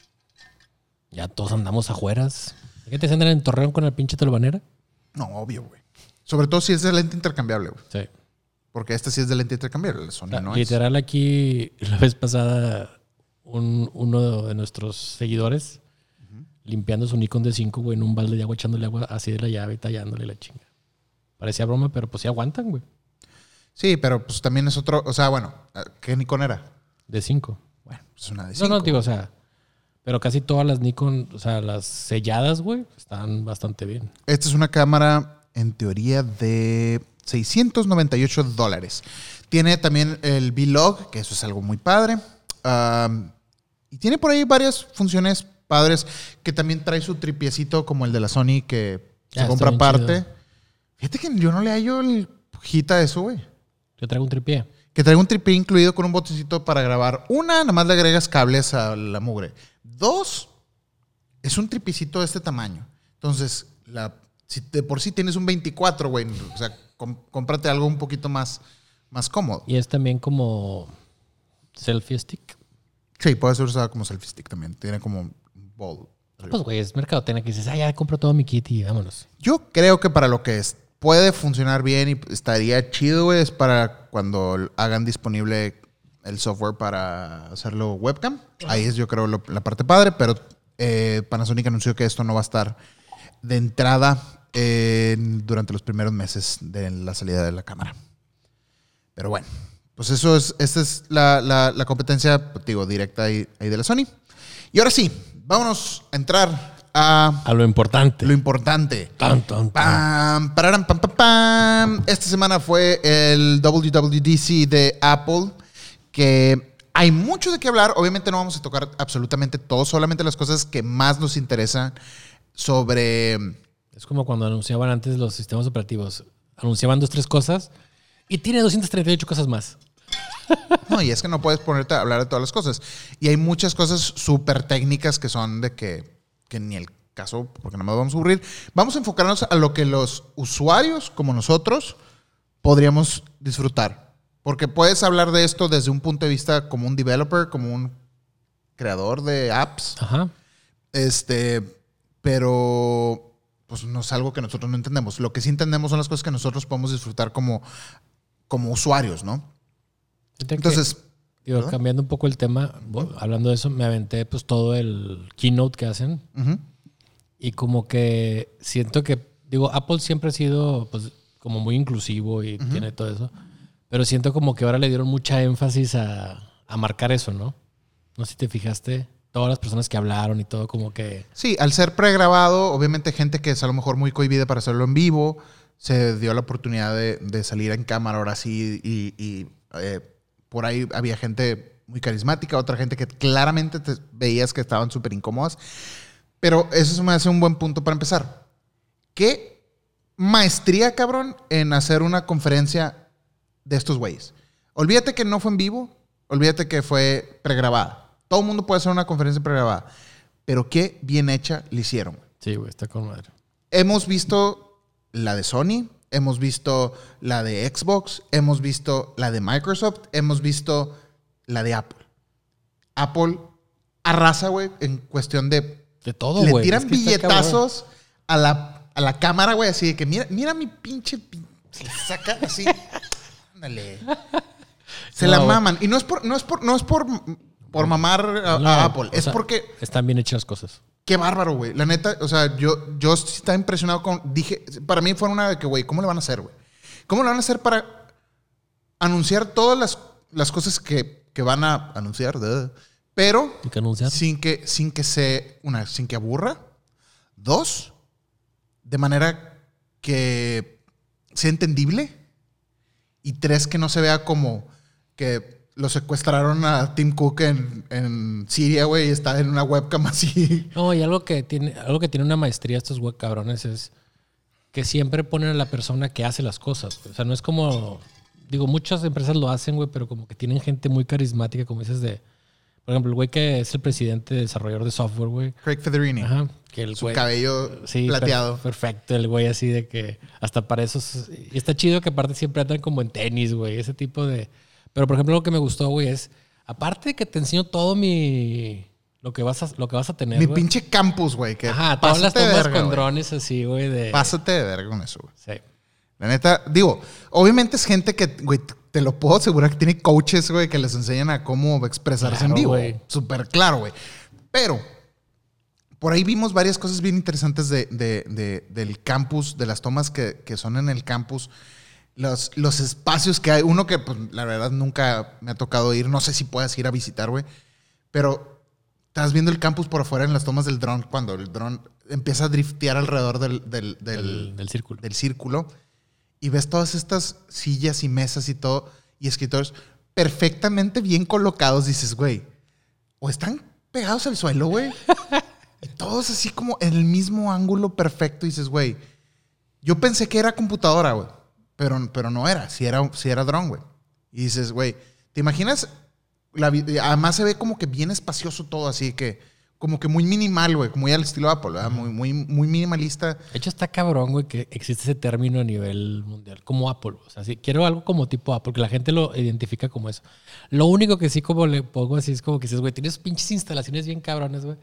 Ya todos andamos afueras. ¿Qué te andan en Torreón con el pinche telbanera? No, obvio, güey. Sobre todo si es de lente intercambiable, güey. Sí. Porque este sí es de lente intercambiable, Sony no Literal, aquí, la vez pasada, uno de nuestros seguidores limpiando su Nikon de 5, güey, en un balde de agua, echándole agua así de la llave y tallándole la chinga. Parecía broma, pero pues sí aguantan, güey. Sí, pero pues también es otro, o sea, bueno, ¿qué Nikon era? De 5. Bueno, es una de 5. No, no, digo, o sea, pero casi todas las Nikon, o sea, las selladas, güey, están bastante bien. Esta es una cámara, en teoría, de 698 dólares. Tiene también el V-Log, que eso es algo muy padre. y tiene por ahí varias funciones padres que también trae su tripiecito como el de la Sony que se compra aparte. Fíjate que yo no le hallo el pujita a eso, güey. Yo traigo un tripié. Que traigo un tripié incluido con un botecito para grabar. Una, nada más le agregas cables a la mugre. Dos, es un tripicito de este tamaño. Entonces, la, si de por sí tienes un 24, güey, o sea, cómprate algo un poquito más, más cómodo. Y es también como selfie stick. Sí, puede ser usado como selfie stick también. Tiene como bowl. Pues, güey, es mercadotecnia que dices, ah, ya compro todo mi kit y vámonos. Yo creo que para lo que es, puede funcionar bien y estaría chido, güey, es para cuando hagan disponible el software para hacerlo webcam. Ahí es, yo creo, la parte padre, pero eh, Panasonic anunció que esto no va a estar de entrada durante los primeros meses de la salida de la cámara. Pero bueno, pues eso es, esta es la, la, competencia, pues, digo, directa ahí, de la Sony. Y ahora sí, vámonos a entrar a... A lo importante. Lo importante. Tan, tan, Pam, pam, pam, pam. Esta semana fue el WWDC de Apple, que hay mucho de qué hablar. Obviamente no vamos a tocar absolutamente todo, solamente las cosas que más nos interesan sobre es como cuando anunciaban antes los sistemas operativos. Anunciaban dos, tres cosas y tiene 238 cosas más. No, y es que no puedes ponerte a hablar de todas las cosas. Y hay muchas cosas súper técnicas que son de que, que ni el caso, porque no me vamos a aburrir. Vamos a enfocarnos a lo que los usuarios como nosotros podríamos disfrutar. Porque puedes hablar de esto desde un punto de vista como un developer, como un creador de apps. Ajá. Este, pero pues no es algo que nosotros no entendemos. Lo que sí entendemos son las cosas que nosotros podemos disfrutar como, como usuarios, ¿no? Entonces... cambiando un poco el tema, hablando de eso, me aventé pues todo el keynote que hacen. Y como que siento que, digo, Apple siempre ha sido pues como muy inclusivo y tiene todo eso. Pero siento como que ahora le dieron mucha énfasis a, a marcar eso, ¿no? No sé si te fijaste todas las personas que hablaron y todo como que... Sí, al ser pregrabado, obviamente gente que es a lo mejor muy cohibida para hacerlo en vivo, se dio la oportunidad de, salir en cámara ahora sí y, eh, por ahí había gente muy carismática, otra gente que claramente te veías que estaban súper incómodas. Pero eso me hace un buen punto para empezar. ¿Qué maestría, cabrón, en hacer una conferencia de estos güeyes? Olvídate que no fue en vivo, olvídate que fue pregrabada. Todo el mundo puede hacer una conferencia pregrabada. Pero qué bien hecha le hicieron. Sí, güey, está con madre. Hemos visto la de Sony, hemos visto la de Xbox, hemos visto la de Microsoft, hemos visto la de Apple. Apple arrasa, güey, en cuestión de... De todo, le güey. tiran Es que está billetazos a la, a la cámara, güey, así de que mira, mira mi pinche... pin-". Se le saca así. Ándale. Se No, la maman. Y no es por, no es por, no es por, por mamar a, Apple. Es sea, porque Están bien hechas las cosas. Qué bárbaro, güey. La neta, o sea, yo, yo estaba impresionado con. Dije, para mí fue una de que, güey, ¿cómo le van a hacer, güey? ¿Cómo le van a hacer para anunciar todas las, las cosas que, que van a anunciar? Pero que anunciar. sin que, sin que se. Una, sin que aburra. Dos, de manera que sea entendible. Y tres, que no se vea como que lo secuestraron a Tim Cook en, en Siria, güey, y está en una webcam así. No, y algo que tiene, algo que tiene una maestría estos güey cabrones es que siempre ponen a la persona que hace las cosas. O sea, no es como. Digo, muchas empresas lo hacen, güey, pero como que tienen gente muy carismática, como dices, de. Por ejemplo, el güey que es el presidente desarrollador de software, güey. Craig Federini. Ajá. Que el Su güey. cabello Sí, plateado. per- perfecto, el güey así de que hasta para eso. es- Y está chido que aparte siempre andan como en tenis, güey, ese tipo de. Pero por ejemplo, lo que me gustó, güey, es. Aparte de que te enseño todo mi. Lo que vas a, lo que vas a tener. Mi güey. pinche campus, güey. Que Ajá, todas las de tomas verga, con güey. drones así, güey, de. Pásate de verga con eso, güey. Sí. La neta, digo, obviamente es gente que, güey, te lo puedo asegurar que tiene coaches, güey, que les enseñan a cómo expresarse en vivo. Súper claro, güey. Pero, por ahí vimos varias cosas bien interesantes de, de- de- del campus, de las tomas que, que son en el campus. Los, los espacios que hay. Uno que, pues, la verdad, nunca me ha tocado ir. No sé si puedas ir a visitar, güey. Pero estás viendo el campus por afuera en las tomas del dron, cuando el dron empieza a driftear alrededor del- Del, del círculo. del círculo y ves todas estas sillas y mesas y todo y escritorios perfectamente bien colocados. Dices, güey, o están pegados al suelo, güey. y todos así como en el mismo ángulo perfecto. Dices, güey, yo pensé que era computadora, güey, pero, pero no era, si era, si era dron, güey. Y dices, güey, ¿te imaginas? Además se ve como que bien espacioso todo, así que como que muy minimal, güey, muy al estilo Apple, ¿verdad? Muy, muy, muy minimalista. De hecho, está cabrón, güey, que existe ese término a nivel mundial, como Apple. O sea, sí, quiero algo como tipo Apple, que la gente lo identifica como eso. Lo único que sí como le pongo así es como que dices, güey, tienes pinches instalaciones bien cabrones, güey.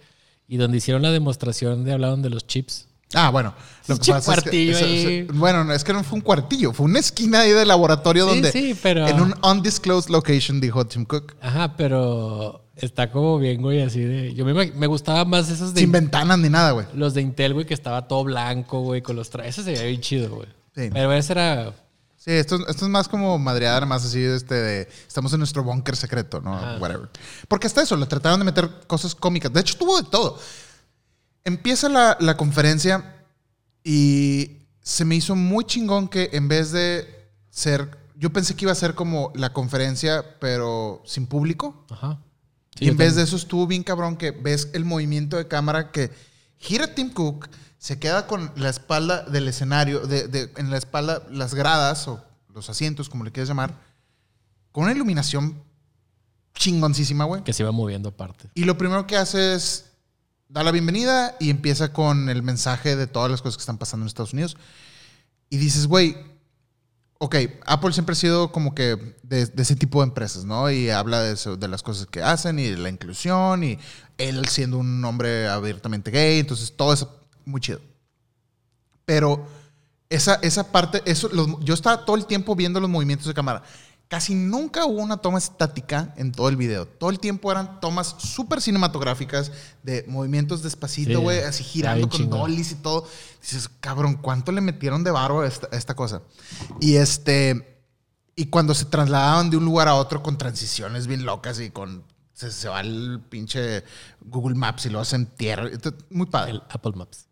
Y donde hicieron la demostración de hablaron de los chips. Ah, bueno. Lo que pasa es que- eso- ahí. bueno, no, es que no fue un cuartillo, fue una esquina ahí de laboratorio Sí, donde. sí, pero- En un undisclosed location, dijo Tim Cook. Ajá, pero está como bien, güey, así de... Yo me, me gustaba más esos de... Sin ventanas ni nada, güey. Los de Intel, güey, que estaba todo blanco, güey, con los trajes. Ese se veía bien chido, güey. Sí. Pero ese era... Sí, esto, esto es más como madreada, más así este de. Estamos en nuestro búnker secreto, ¿no? Ajá. Whatever. Porque hasta eso, le trataron de meter cosas cómicas. De hecho, tuvo de todo. Empieza la, la conferencia y se me hizo muy chingón que en vez de ser. Yo pensé que iba a ser como la conferencia, pero sin público. Ajá. Sí, y en vez también. de eso estuvo bien cabrón que ves el movimiento de cámara que gira Tim Cook, se queda con la espalda del escenario, de, de- en la espalda las gradas o los asientos, como le quieras llamar, con una iluminación chingoncísima, güey. Que se iba moviendo aparte. Y lo primero que hace es dar la bienvenida y empieza con el mensaje de todas las cosas que están pasando en Estados Unidos. Y dices, güey, ok, Apple siempre ha sido como que de, ese tipo de empresas, ¿no? Y habla de, eso, de las cosas que hacen y de la inclusión y él siendo un hombre abiertamente gay, entonces todo eso muy chido. Pero esa, esa parte, eso, yo estaba todo el tiempo viendo los movimientos de cámara. Casi nunca hubo una toma estática en todo el video. Todo el tiempo eran tomas súper cinematográficas de movimientos despacito, Sí, güey, así girando con dollies y todo. Dices, cabrón, ¿cuánto le metieron de varo a esta, a esta cosa? Y este, y cuando se trasladaban de un lugar a otro con transiciones bien locas y con, se, se va el pinche Google Maps y lo hacen tierra. Muy padre. El Apple Maps.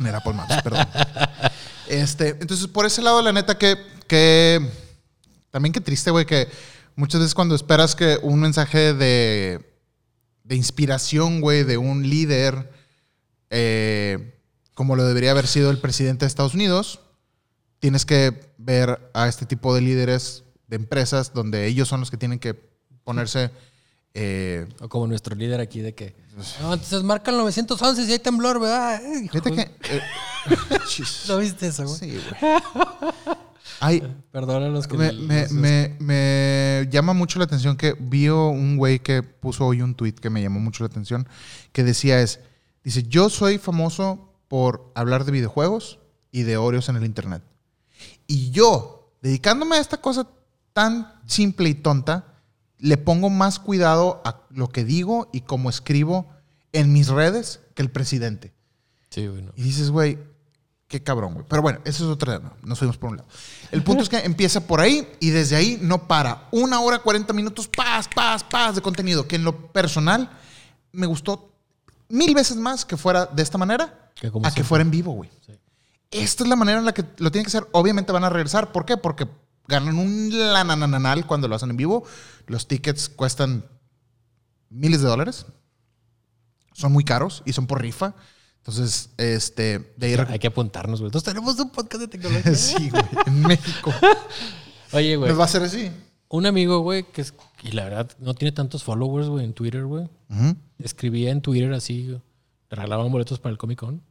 No era Apple Maps, perdón. este, entonces, por ese lado, la neta, que, que también qué triste, güey, que muchas veces cuando esperas que un mensaje de, de inspiración, güey, de un líder, eh, como lo debería haber sido el presidente de Estados Unidos, tienes que ver a este tipo de líderes de empresas donde ellos son los que tienen que ponerse... eh, O como nuestro líder aquí de que. No, entonces marcan 911 si hay temblor, ¿verdad? Fíjate que... eh, Jesus. ¿No viste eso, güey? Sí, güey. Hay, Perdona a los que. me, me- me- me llama mucho la atención que vio un güey que puso hoy un tweet que me llamó mucho la atención, que decía es, dice, yo soy famoso por hablar de videojuegos y de Oreos en el Internet. Y yo, dedicándome a esta cosa tan simple y tonta, le pongo más cuidado a lo que digo y cómo escribo en mis redes que el presidente. Sí, güey. no. Y dices, güey, qué cabrón, güey. Pero bueno, eso es otra. No, nos fuimos por un lado. El punto es que empieza por ahí y desde ahí no para. Una hora, 40 minutos, paz, paz, paz de contenido. Que en lo personal me gustó mil veces más que fuera de esta manera Que a que fuera en vivo, güey. Sí. Esta es la manera en la que lo tienen que hacer. Obviamente van a regresar. ¿Por qué? Porque ganan un lanananal cuando lo hacen en vivo. Los tickets cuestan miles de dólares. Son muy caros y son por rifa. Entonces, este, de ahí Hay que apuntarnos, güey. Entonces tenemos un podcast de tecnología. Sí, güey, en México. Oye, güey. Nos va a hacer así. Un amigo, güey, que es. Y la verdad, no tiene tantos followers, güey, en Twitter, güey. Escribía en Twitter así. regalaban boletos para el Comic Con.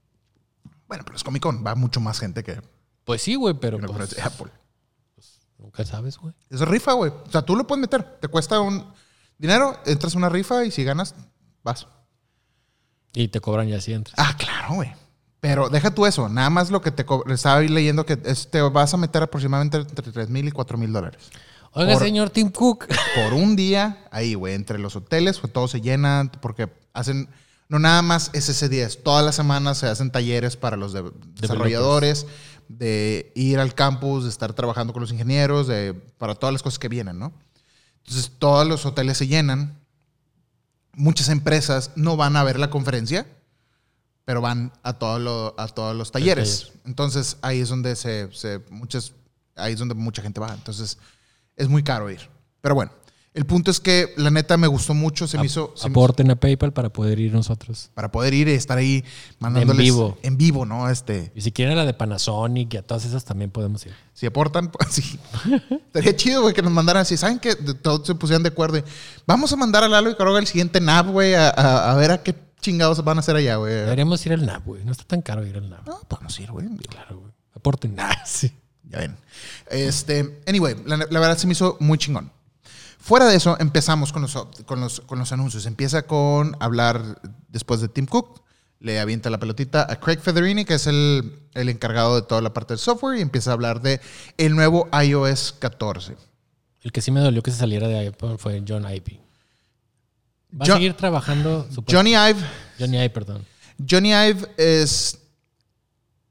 Bueno, pero es Comic Con. Va mucho más gente que Pues sí, güey, pero pues, de Apple. nunca sabes, güey. Es rifa, güey. O sea, tú lo puedes meter. Te cuesta un dinero, entras a una rifa y si ganas, vas. Y te cobran ya si entras. Ah, claro, güey. Pero deja tú eso. Nada más lo que te estaba leyendo que es- te vas a meter aproximadamente entre 3 mil y 4 mil dólares. Oiga, por- señor Tim Cook. Por un día, ahí, güey, entre los hoteles, pues todo se llena porque hacen. No nada más es ese día, es todas las semanas se hacen talleres para los de- desarrolladores, de ir al campus, de estar trabajando con los ingenieros, de, para todas las cosas que vienen, ¿no? Entonces, todos los hoteles se llenan. Muchas empresas no van a ver la conferencia, pero van a, todo lo- a todos los talleres. talleres. Entonces, ahí es donde se, se- muchas, ahí es donde mucha gente va. Entonces, es muy caro ir. Pero bueno, el punto es que la neta me gustó mucho, se me hizo... se me hizo- Aporten a PayPal para poder ir nosotros. para poder ir y estar ahí mandándoles vivo. en vivo, ¿no? Este, Y si quieren a la de Panasonic y a todas esas también podemos ir. si aportan, pues sí. Estaría chido, güey, que nos mandaran así. ¿Saben que Todos se pusieran de acuerdo. y, Vamos a mandar a Lalo y Caroga el siguiente NAP, güey, a, a- a ver a qué chingados van a hacer allá, güey. Deberíamos ir al NAP, güey. No está tan caro ir al NAP. No, podemos ir, güey. Claro, güey. Aporten. Ah, sí. Ya ven. Este, anyway, la, la verdad se me hizo muy chingón. Fuera de eso, empezamos con los, con, los, con los anuncios. Empieza con hablar después de Tim Cook. Le avienta la pelotita a Craig Federini, que es el, el encargado de toda la parte del software, y empieza a hablar de el nuevo iOS 14. El que sí me dolió que se saliera de Apple fue John Ive. Va a seguir trabajando. Johnny Ive, Johnny Ive, perdón. Johnny Ive es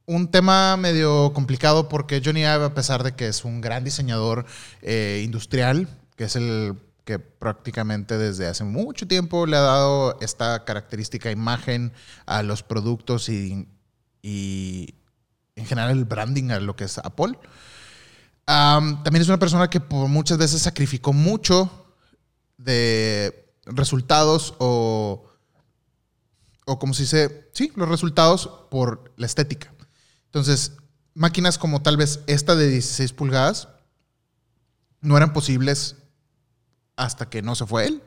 un tema medio complicado porque Johnny Ive, a pesar de que es un gran diseñador eh, industrial, que es el que prácticamente desde hace mucho tiempo le ha dado esta característica imagen a los productos y, y en general el branding a lo que es Apple. Am, también es una persona que por muchas veces sacrificó mucho de resultados o o como se dice, sí, los resultados por la estética. Entonces, máquinas como tal vez esta de 16 pulgadas no eran posibles hasta que no se fue él.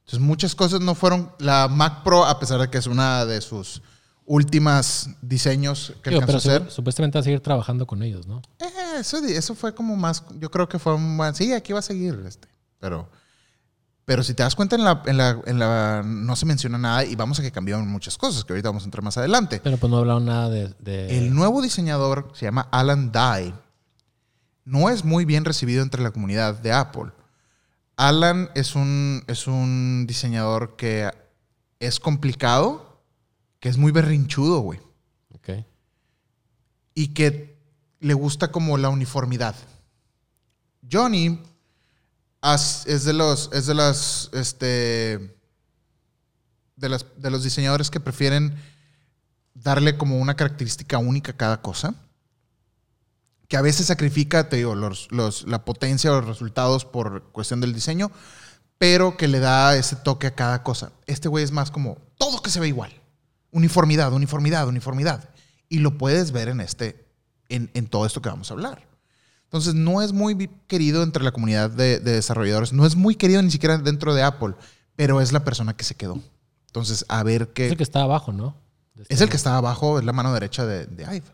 Entonces, muchas cosas no fueron. La Mac Pro, a pesar de que es una de sus últimas diseños que Digo, pero a hacer. su- supuestamente va a seguir trabajando con ellos, ¿no? Eh, eso, eso fue como más, yo creo que fue un buen, sí, aquí va a seguir, este, pero, pero si te das cuenta en la, en la, en la, no se menciona nada y vamos a que cambiaron muchas cosas, que ahorita vamos a entrar más adelante. Pero pues no hablaron nada de. de- El nuevo diseñador se llama Alan Dye. No es muy bien recibido entre la comunidad de Apple. Alan es un, es un diseñador que es complicado, que es muy berrinchudo, güey Ok. y que le gusta como la uniformidad. Johnny es de los es de las este de las de los diseñadores que prefieren darle como una característica única a cada cosa. Que a veces sacrifica, te digo, los, los- la potencia o los resultados por cuestión del diseño, pero que le da ese toque a cada cosa. Este güey es más como todo que se ve igual. uniformidad, uniformidad, uniformidad. Y lo puedes ver en, este, en, en todo esto que vamos a hablar. Entonces, no es muy querido entre la comunidad de, de desarrolladores, no es muy querido ni siquiera dentro de Apple, pero es la persona que se quedó. Entonces, a ver qué... Es el que está abajo, ¿no? Es el que está abajo, es la mano derecha de, de Ive.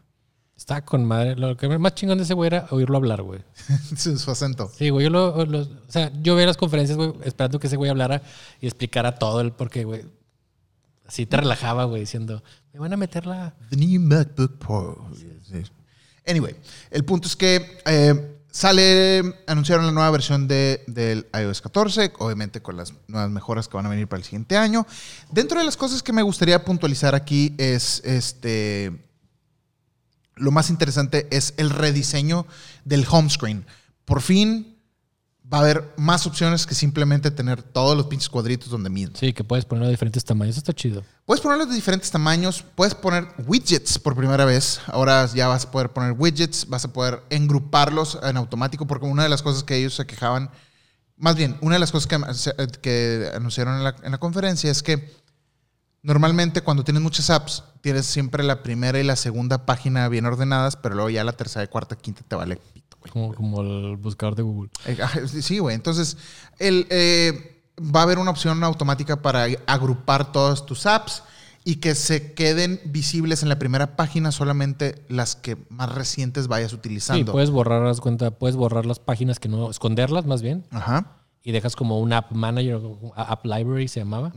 Está con madre. Lo que más chingón de ese güey era oírlo hablar, güey. su, su acento. Sí, güey. Yo lo, lo- o sea, yo veía las conferencias, güey, esperando que ese güey hablara y explicara todo el porque, güey. Así te relajaba, güey, diciendo, me van a meter la. The new MacBook Pro. Anyway, el punto es que eh, sale, anunciaron la nueva versión de, del iOS 14, obviamente con las nuevas mejoras que van a venir para el siguiente año. Dentro de las cosas que me gustaría puntualizar aquí es este. Lo más interesante es el rediseño del home screen. Por fin va a haber más opciones que simplemente tener todos los pinches cuadritos donde miden. Sí, que puedes ponerlo de diferentes tamaños. Eso está chido. Puedes ponerlos de diferentes tamaños, puedes poner widgets por primera vez. Ahora ya vas a poder poner widgets, vas a poder engruparlos en automático, porque una de las cosas que ellos se quejaban, más bien, una de las cosas que, que anunciaron en la, en la conferencia es que normalmente cuando tienes muchas apps, tienes siempre la primera y la segunda página bien ordenadas, pero luego ya la tercera, cuarta, quinta te vale pito, güey. Como, como el buscador de Google. Eh, ajá, Sí, güey. Entonces, el, eh, va a haber una opción automática para agrupar todas tus apps y que se queden visibles en la primera página solamente las que más recientes vayas Sí, utilizando. puedes borrar las cuenta, puedes borrar las páginas que no, esconderlas más bien, Ajá. y dejas como un app manager, app library se llamaba.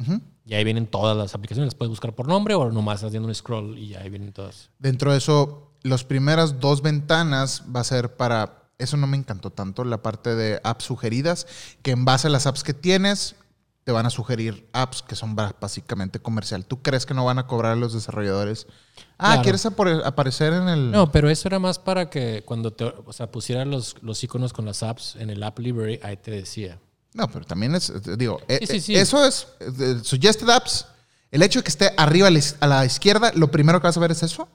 Y ahí vienen todas las aplicaciones. Las puedes buscar por nombre o nomás haciendo un scroll y ahí vienen todas. Dentro de eso, las primeras dos ventanas va a ser para. Eso no me encantó tanto, la parte de apps sugeridas, que en base a las apps que tienes, te van a sugerir apps que son básicamente comercial. ¿Tú crees que no van a cobrar a los desarrolladores? Ah, Claro. ¿quieres apare- aparecer en el...? No, pero eso era más para que cuando te, o sea, pusieras los, los iconos con las apps en el app library, ahí te decía. No, pero también es, eh, digo, eh, sí, eh, sí. eso es, suggested apps, el hecho de que esté arriba a la izquierda, lo primero que vas a ver es eso.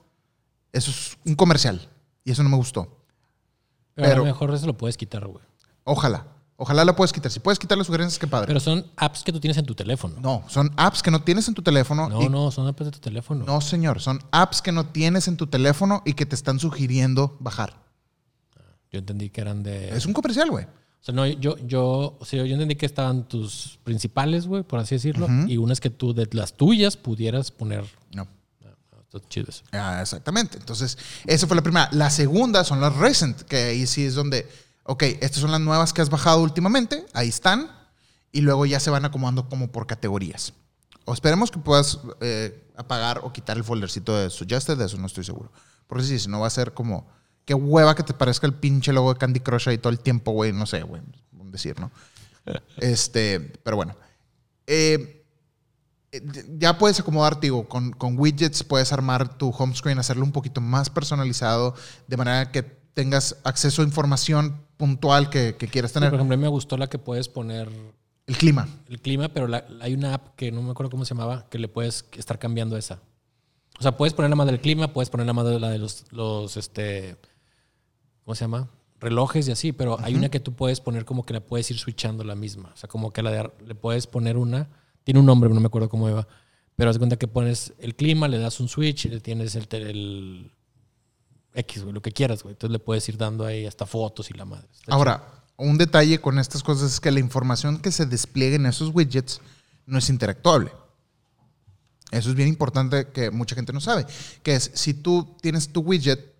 Eso es un comercial. Y eso no me gustó. Pero, Pero- a lo mejor eso lo puedes quitar, güey. Ojalá. Ojalá la puedes quitar. Si puedes quitar las sugerencias, qué padre. Pero son apps que tú tienes en tu teléfono. no, son apps que no tienes en tu teléfono. No, y- no, son apps de tu teléfono. No, señor. Son apps que no tienes en tu teléfono y que te están sugiriendo bajar. Yo entendí que eran de. Es un comercial, güey. O sea, no, yo, yo, o sea, yo entendí que estaban tus principales, güey, por así decirlo, y unas que tú, de las tuyas, pudieras poner. No. Ah, chido eso. Ah, exactamente. Entonces, esa fue la primera. La segunda son las recent, que ahí sí es donde, ok, estas son las nuevas que has bajado últimamente, ahí están, y luego ya se van acomodando como por categorías. O esperemos que puedas eh, apagar o quitar el foldercito de suggested, de eso no estoy seguro. Porque sí, si no va a ser como, qué hueva que te parezca el pinche logo de Candy Crush ahí todo el tiempo, güey, no sé, güey, un decir, ¿no? este, pero bueno. Eh, eh, ya puedes acomodar, digo, con, con widgets puedes armar tu home screen, hacerlo un poquito más personalizado, de manera que tengas acceso a información puntual que, que quieras Sí, tener. por ejemplo, a mí me gustó la que puedes poner El clima. el clima, pero la- hay una app que no me acuerdo cómo se llamaba, que le puedes estar cambiando esa. O sea, puedes poner la más del clima, puedes poner la más de la de los, los este, ¿cómo se llama? Relojes y así, pero hay una que tú puedes poner como que la puedes ir switchando la misma. O sea, como que la de, le puedes poner una, tiene un nombre, no me acuerdo cómo iba, pero haz cuenta que pones el clima, le das un switch y le tienes el, el X, güey, lo que quieras, güey. Entonces le puedes ir dando ahí hasta fotos y la madre. Está Ahora, un detalle con estas cosas es que la información que se despliegue en esos widgets no es interactuable. Eso es bien importante que mucha gente no sabe. Que es, si tú tienes tu widget,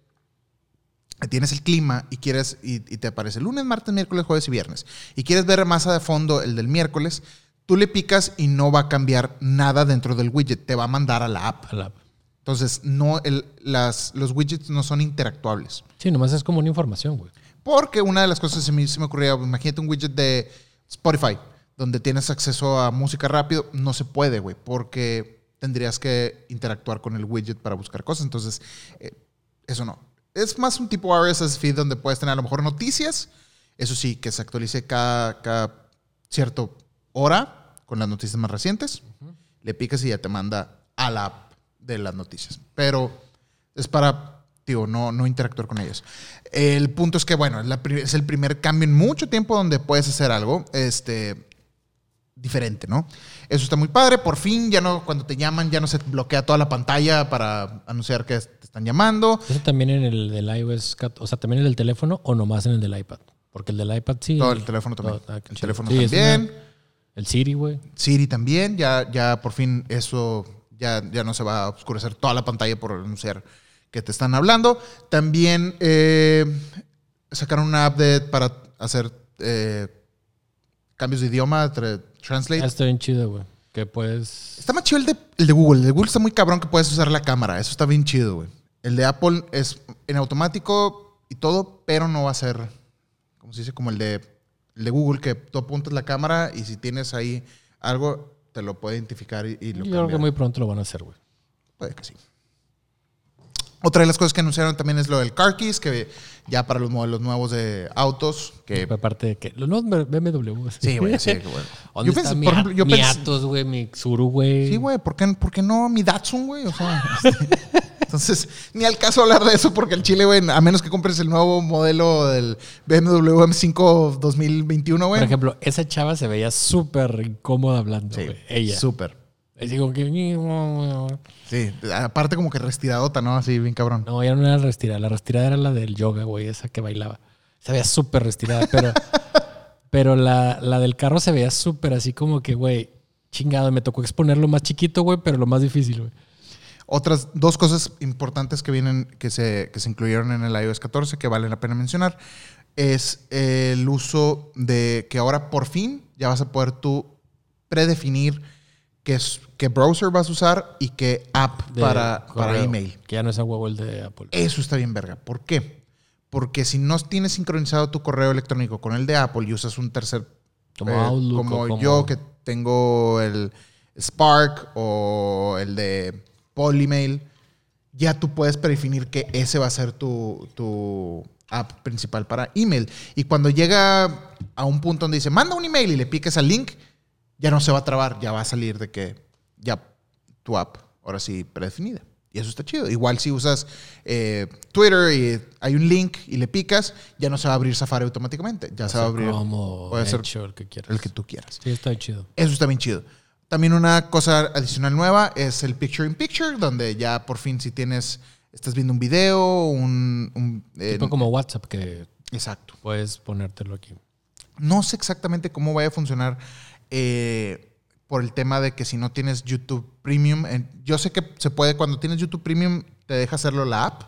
tienes el clima y quieres y, y te aparece lunes, martes, miércoles, jueves y viernes, y quieres ver más a fondo el del miércoles, tú le picas y no va a cambiar nada dentro del widget, te va a mandar a la app. chido. A la app. Entonces, no, el- las, los widgets no son interactuables. Sí, nomás es como una información, güey. Porque una de las cosas que se me, se me ocurría, imagínate un widget de Spotify, donde tienes acceso a música rápido, no se puede, güey, porque tendrías que interactuar con el widget para buscar cosas. Entonces, eh, eso no. Es más un tipo RSS feed donde puedes tener a lo mejor noticias, eso sí, que se actualice cada, cada cierta hora con las noticias más recientes. Le picas y ya te manda a la app de las noticias. Pero es para, digo, no, no interactuar con ellos. El punto es que, bueno, es, la pri- es el primer cambio en mucho tiempo donde puedes hacer algo. Este, diferente, ¿no? Eso está muy padre. Por fin, ya no, cuando te llaman, ya no se bloquea toda la pantalla para anunciar que están llamando. ¿Eso también en el del iOS, o sea, también en el teléfono o nomás en el del iPad? Porque el del iPad sí. Todo el teléfono también. todo- ah, qué el teléfono Sí, también. una- el Siri, güey. Siri también, ya, ya por fin eso ya, ya no se va a oscurecer toda la pantalla por anunciar que te están hablando. También eh, sacaron una update para hacer eh, cambios de idioma, tra- translate. Ah, Está bien chido, güey. Que puedes. Está más chido el de, el de Google. El de Google está muy cabrón que puedes usar la cámara. Eso está bien chido, güey. El de Apple es en automático y todo, pero no va a ser, como se dice, como el de, el de Google, que tú apuntas la cámara y si tienes ahí algo, te lo puede identificar y, y lo Yo creo que muy pronto lo van a hacer, güey. Puede que sí. Otra de las cosas que anunciaron también es lo del Car Keys, que ya para los modelos nuevos de autos, que... Aparte de que. Los nuevos BMW. Sí, güey, sí, güey. ¿Dónde Yo está pensé, mi, por ejemplo, yo mi pensé- Atos, güey? Mi Tsuru, güey. Sí, güey, ¿por qué, por qué no mi Datsun, güey? O sea, este, entonces, ni al caso hablar de eso porque el Chile, güey, a menos que compres el nuevo modelo del BMW M5 2021, güey. Por ejemplo, esa chava se veía súper incómoda hablando, Sí. Ella. Súper. Es digo que. Sí, aparte como que restiradota, ¿no? Así, bien cabrón. No, ya no era restirada. La restirada era la del yoga, güey, esa que bailaba. Se veía súper restirada, pero, pero la, la del carro se veía súper así como que, güey, chingado. Me tocó exponerlo más chiquito, güey, pero lo más difícil, güey. Otras dos cosas importantes que vienen, que se, que se incluyeron en el iOS 14 que valen la pena mencionar, es el uso de que ahora por fin ya vas a poder tú predefinir qué, browser vas a usar y qué app De para, para email. Que ya no es a huevo el de Apple. Eso está bien verga. ¿Por qué? Porque si no tienes sincronizado tu correo electrónico con el de Apple y usas un tercer... eh, Como Outlook Como, o como- yo que tengo el Spark o el de Polymail, ya tú puedes predefinir que ese va a ser tu, tu app principal para email. Y cuando llega a un punto donde dice, manda un email y le piques al link, ya no se va a trabar, ya va a salir de que ya tu app, ahora sí, predefinida. Y eso está chido. Igual si usas eh, Twitter y hay un link y le picas, ya no se va a abrir Safari automáticamente. Ya se va a abrir Como puede ser el que quieras. el que tú quieras. Sí, está chido. Eso está bien chido. También una cosa adicional nueva es el Picture in Picture, donde ya por fin si tienes, estás viendo un video, un... un, eh, tipo como WhatsApp que exacto. puedes ponértelo aquí. No sé exactamente cómo vaya a funcionar eh, por el tema de que si no tienes YouTube Premium, yo sé que se puede, cuando tienes YouTube Premium, te deja hacerlo la app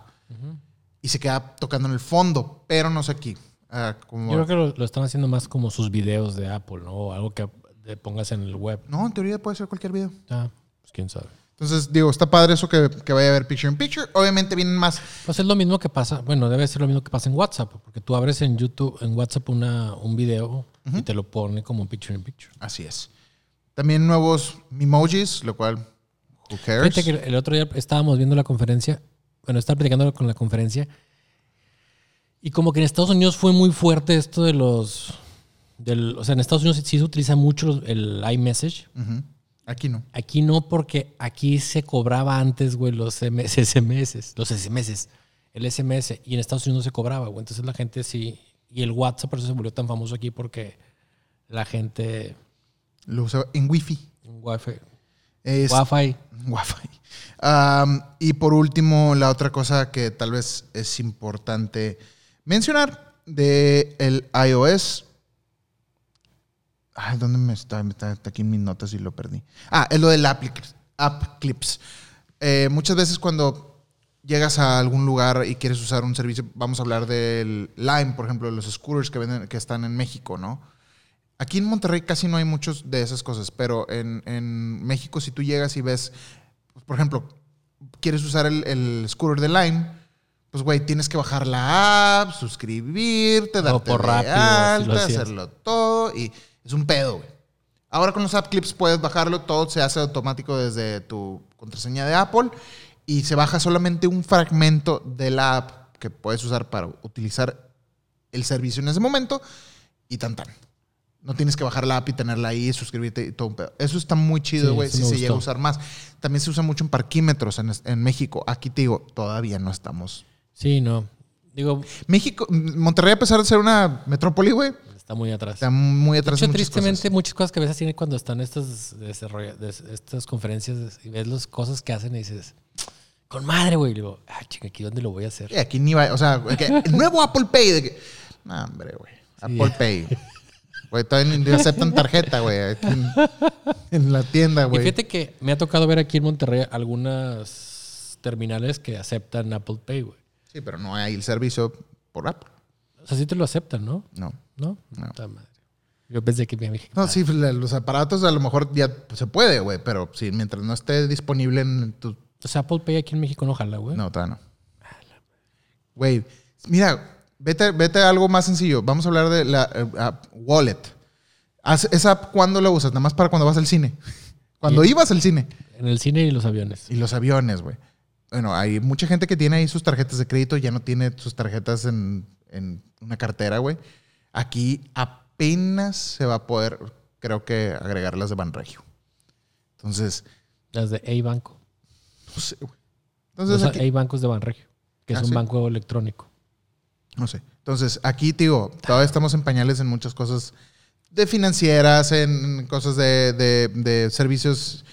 y se queda tocando en el fondo, pero no sé aquí. Ah, como- Yo creo que lo, lo están haciendo más como sus videos de Apple, ¿no? O algo que te pongas en el web. No, en teoría puede ser cualquier video. Ah, pues quién sabe. Entonces, digo, está padre eso que, que vaya a haber Picture in Picture. Obviamente vienen más Pues es lo mismo que pasa, bueno, debe ser lo mismo que pasa en WhatsApp, porque tú abres en YouTube, en WhatsApp una, un video y te lo pone como picture in picture. Así es. También nuevos emojis, lo cual, who cares? Fíjate que el otro día estábamos viendo la conferencia, bueno, estaba platicando con la conferencia, y como que en Estados Unidos fue muy fuerte esto de los, del, o sea, en Estados Unidos sí se utiliza mucho el iMessage. Aquí no. Aquí no, porque aquí se cobraba antes, güey, los MS SMS, los SMS, el SMS, y en Estados Unidos no se cobraba, güey. Entonces la gente sí, y el WhatsApp por eso se volvió tan famoso aquí porque la gente Lo usa en Wi-Fi. en Wi-Fi, Es, Wi-Fi, Wi-Fi. Y por último, la otra cosa que tal vez es importante mencionar de el iOS. Ay, ¿dónde me está? Está, está aquí en mis notas y lo perdí. Ah, es lo del app clips. App clips. Eh, muchas veces cuando llegas a algún lugar y quieres usar un servicio, vamos a hablar del Lime, por ejemplo, los scooters que, venden, que están en México, ¿no? Aquí en Monterrey casi no hay muchos de esas cosas, pero en, en México si tú llegas y ves, por ejemplo, quieres usar el, el scooter de Lime, pues güey, tienes que bajar la app, suscribirte, darte por de rápido, alta, hacerlo todo y es un pedo, güey. Ahora con los app clips puedes bajarlo, todo se hace automático desde tu contraseña de Apple y se baja solamente un fragmento de la app que puedes usar para utilizar el servicio en ese momento y tan tan. No tienes que bajar la app y tenerla ahí, suscribirte y todo un pedo. Eso está muy chido, güey, sí si se gustó. llega a usar más. También se usa mucho en parquímetros en, en México. Aquí te digo, todavía no estamos. Sí, no. Digo, México, Monterrey, a pesar de ser una metrópoli, güey, Está muy atrás. Está muy De atrás hecho, en muchas tristemente, cosas. muchas cosas que a veces tiene cuando están estas, estas conferencias y ves las cosas que hacen y dices, con madre, güey. Y digo, ah, chica, ¿aquí dónde lo voy a hacer? Sí, aquí ni va, o sea, que el nuevo Apple Pay. De que, no, hombre, güey. Apple Pay. Güey, todavía ni aceptan tarjeta, güey. En, en la tienda, Y güey. fíjate que me ha tocado ver aquí en Monterrey algunas terminales que aceptan Apple Pay, güey. Sí, pero no hay el servicio por Apple. O sea, sí te lo aceptan, ¿no? No. ¿No? No. Madre. Yo pensé que me dije, No, sí, los aparatos a lo mejor ya se puede, güey, pero sí, mientras no esté disponible en tu... O sea, Apple Pay aquí en México no jala, güey. No, todavía no. Güey, mira, vete, vete a algo más sencillo. Vamos a hablar de la eh, app Wallet. ¿Esa app cuándo la usas? Nada más para cuando vas al cine. Cuando Y- ibas al cine. En el cine y los aviones. Y los aviones, güey. Bueno, hay mucha gente que tiene ahí sus tarjetas de crédito, ya no tiene sus tarjetas en, en una cartera, güey. Aquí apenas se va a poder, creo que, agregar las de Banregio. Entonces, Las de A-Banco. no sé, güey. Entonces, aquí, A-Bancos de Banregio, que es Ah, un ¿sí? banco electrónico. no sé. Entonces, aquí, tío, todavía estamos en pañales en muchas cosas de financieras, en cosas de, de- de servicios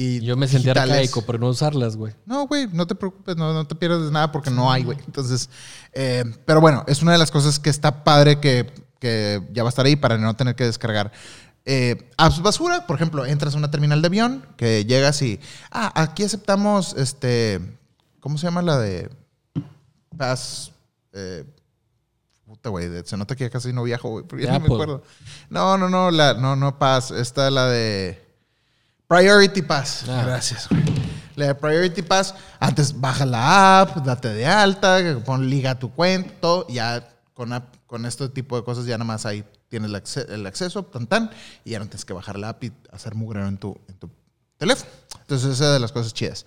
y Yo me sentí digitales. arcaico por no usarlas, güey. No, güey, no te preocupes, no, no te pierdas de nada porque no hay, güey. Entonces, eh, pero bueno, es una de las cosas que está padre que, que ya va a estar ahí para no tener que descargar. Eh, apps basura, por ejemplo, entras a una terminal de avión que llegas y, ah, aquí aceptamos, este, ¿cómo se llama la de Pass? Eh, puta, güey, se nota que ya casi no viajo, güey, ya no me Apple. acuerdo. No, no, no, la, no, no Pass, esta la de Priority Pass. Ah. Gracias, güey. La Priority Pass, antes baja la app, date de alta, pon liga a tu cuenta, todo, ya con, app- con este tipo de cosas ya nada más ahí tienes el, acce- el acceso, tan tan, y ya no tienes que bajar la app y hacer mugrero en tu, en tu teléfono. Entonces esa es de las cosas chidas.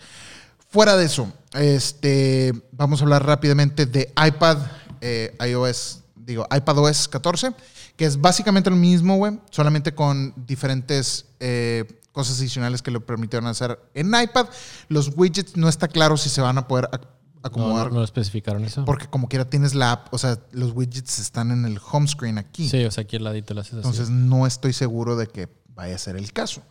Fuera de eso, este, vamos a hablar rápidamente de iPad, eh, iOS, digo, iPadOS 14, que es básicamente lo mismo, güey, solamente con diferentes eh, cosas adicionales que lo permitieron hacer en iPad. Los widgets no está claro si se van a poder No, acomodar, no, no especificaron eso. porque como quiera tienes la app, o sea, los widgets están en el home screen aquí. Sí, o sea, aquí al ladito lo haces así. Entonces no estoy seguro de que vaya a ser el caso.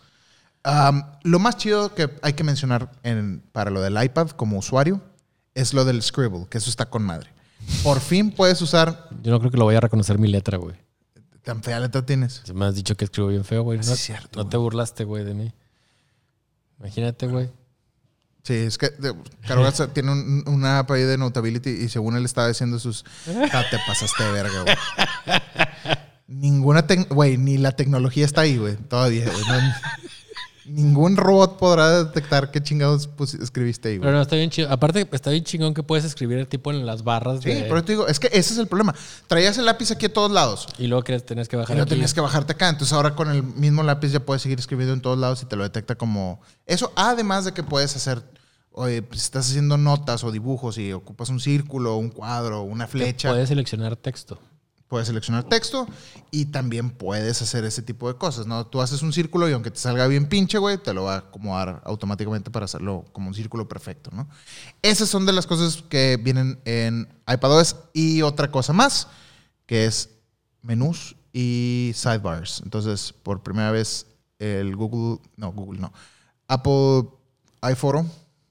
Lo más chido que hay que mencionar en- para lo del iPad como usuario es lo del Scribble, que eso está con madre. Por fin puedes usar... Yo no creo que lo vaya a reconocer mi letra, güey. Tan fea letra tienes. Se me has dicho que escribo bien feo, güey. No, Sí, es cierto, no te burlaste, güey, de mí. Imagínate, güey. Sí, es que Carogas tiene un- una app ahí de Notability y según él estaba diciendo sus... Ah, te pasaste de verga, güey. Ninguna... Güey, ni la tecnología está ahí, güey. Todavía, güey. No- ningún robot podrá detectar qué chingados escribiste ahí, güey. Pero no, está bien chido. Aparte, está bien chingón que puedes escribir tipo en las barras Sí, de... pero te digo, es que ese es el problema. Traías el lápiz aquí a todos lados. Y luego que tenías que Y bajar no aquí. tenías que bajarte acá. Entonces ahora con el mismo lápiz ya puedes seguir escribiendo en todos lados y te lo detecta como... Eso, además de que puedes hacer... Oye, pues, si estás haciendo notas o dibujos y ocupas un círculo, un cuadro, una flecha, Puedes seleccionar texto. Puedes seleccionar texto y también puedes hacer ese tipo de cosas, ¿no? Tú haces un círculo y aunque te salga bien pinche, güey, te lo va a acomodar automáticamente para hacerlo como un círculo perfecto, ¿no? Esas son de las cosas que vienen en iPadOS y otra cosa más, que es menús y sidebars. Entonces, por primera vez, el Google, no, Google no, Apple iPhoto,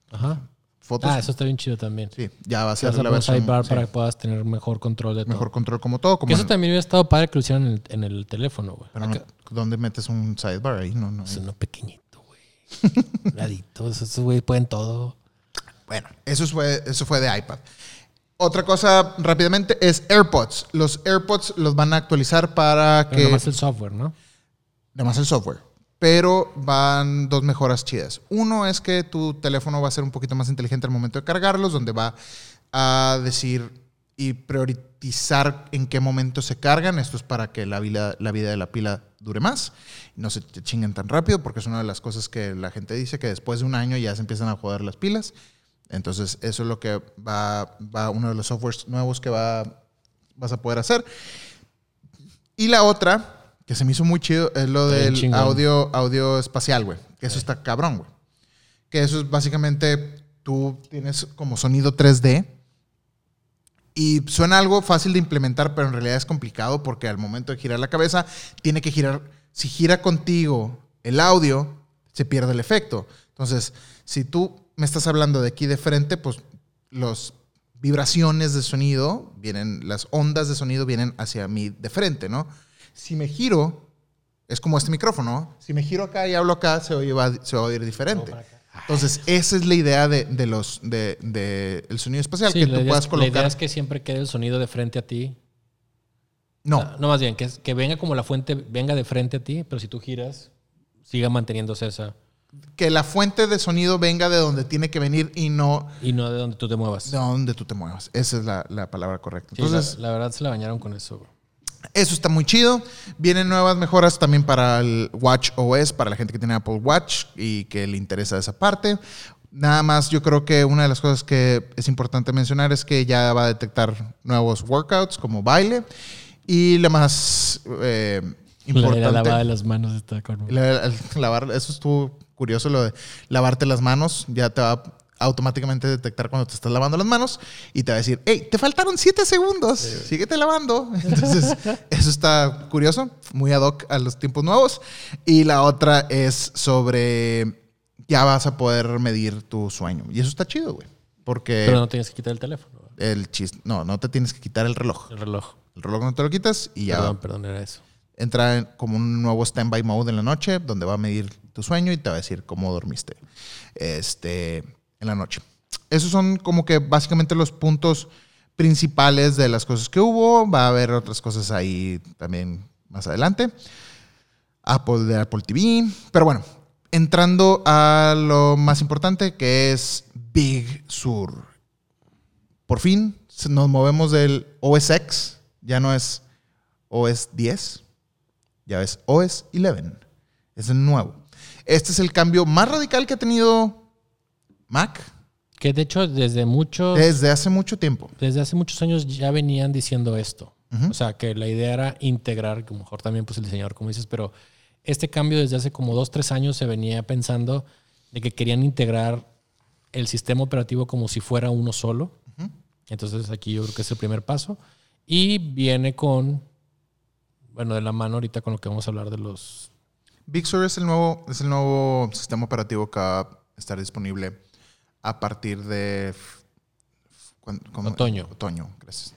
Ajá. Fotos, Ah, eso está bien chido también. sí, ya va a ser la versión, sidebar sí, para que puedas tener mejor control de todo. mejor control como todo, como Que eso en- también hubiera estado padre que lo hicieran en el, en el teléfono, güey. pero no- ¿dónde metes un sidebar ahí? No, no. Es uno pequeñito, güey. Ladito. Esos güey pueden todo. Bueno, eso fue, eso fue de iPad. Otra cosa rápidamente es AirPods. Los AirPods los van a actualizar para Pero que... nomás el software, ¿no? Nada más el software. Pero van dos mejoras chidas. Uno es que tu teléfono va a ser un poquito más inteligente al momento de cargarlos, donde va a decir y priorizar en qué momento se cargan. Esto es para que la vida, la vida de la pila dure más no se te chinguen tan rápido, porque es una de las cosas que la gente dice, que después de un año ya se empiezan a joder las pilas. Entonces, eso es lo que va, va uno de los softwares nuevos que va, vas a poder hacer. Y la otra, que se me hizo muy chido, es lo del chingón. audio, audio espacial, güey. Que eso está cabrón, güey. Que eso es básicamente, tú tienes como sonido 3D Y suena algo fácil de implementar, pero en realidad es complicado porque al momento de girar la cabeza, tiene que girar. Si gira contigo el audio, se pierde el efecto. Entonces, si tú me estás hablando de aquí de frente, pues los vibraciones de sonido vienen, las ondas de sonido vienen hacia mí de frente, ¿no? Si me giro, es como este micrófono, si me giro acá y hablo acá, se, oye, va, se va a oír diferente. Entonces, esa es la idea de, de los de, de el sonido espacial, Sí, que la, tú idea puedas es, la colocar. idea es que siempre quede el sonido de frente a ti. no, Ah, no, más bien, que, es- que venga como la fuente, venga de frente a ti, pero si tú giras, siga manteniéndose esa. que la fuente de sonido venga de donde tiene que venir y no Y no de donde tú te muevas. de donde tú te muevas. Esa es la, la palabra correcta. Sí, Entonces, la, la verdad se la bañaron con eso. güey. Eso está muy chido. Vienen nuevas mejoras también para el Watch OS, para la gente que tiene Apple Watch y que le interesa esa parte. Nada más, yo creo que una de las cosas que es importante mencionar es que ya va a detectar nuevos workouts como baile. Y la más eh, La, la importante. lavada de las manos está con. la- el lavar, eso estuvo curioso, lo de lavarte las manos. Ya te va a automáticamente detectar cuando te estás lavando las manos y te va a decir, hey, te faltaron siete segundos, síguete lavando. Entonces, eso está curioso, muy ad hoc a los tiempos nuevos. Y la otra es sobre, ya vas a poder medir tu sueño. Y eso está chido, güey. Porque Pero no tienes que quitar el teléfono, el chiste, no, no te tienes que quitar el reloj. el reloj. El reloj no te lo quitas y ya Perdón, perdón, era eso. entra en como un nuevo standby mode en la noche, donde va a medir tu sueño y te va a decir cómo dormiste este, en la noche. Esos son como que básicamente los puntos principales de las cosas que hubo. Va a haber otras cosas ahí también más adelante. Apple de Apple TV. Pero bueno, entrando a lo más importante que es Big Sur. Por fin nos movemos del OS X, ya no es OS 10, ya es OS 11. Es el nuevo. Este es el cambio más radical que ha tenido Mac Que de hecho, desde mucho. desde hace mucho tiempo. desde hace muchos años ya venían diciendo esto. O sea, que la idea era integrar, que a lo mejor también pues el diseñador, como dices, pero este cambio desde hace como dos, tres años se venía pensando de que querían integrar el sistema operativo como si fuera uno solo. Entonces aquí yo creo que es el primer paso. Y viene con, bueno, de la mano ahorita con lo que vamos a hablar de los... Big Sur es el nuevo, es el nuevo sistema operativo que va a estar disponible a partir de. Otoño. Otoño, gracias.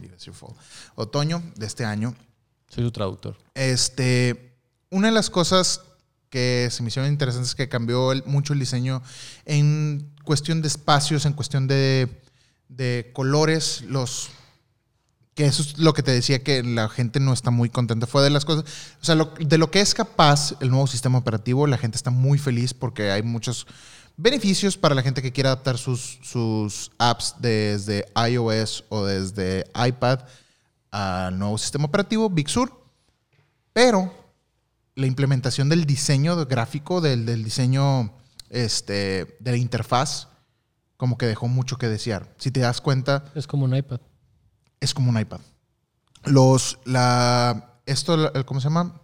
Otoño de este año. Soy su traductor. Este, una de las cosas que se me hicieron interesantes es que cambió el- mucho el diseño en cuestión de espacios, en cuestión de, de colores, los que eso es lo que te decía que la gente no está muy contenta. Fue de las cosas, o sea, lo- de lo que es capaz el nuevo sistema operativo, la gente está muy feliz porque hay muchos beneficios para la gente que quiera adaptar sus, sus apps desde iOS o desde iPad al nuevo sistema operativo, Big Sur. Pero la implementación del diseño gráfico, del, del diseño este, de la interfaz, como que dejó mucho que desear. Si te das cuenta, Es como un iPad. es como un iPad. Los, la, esto, ¿cómo se llama?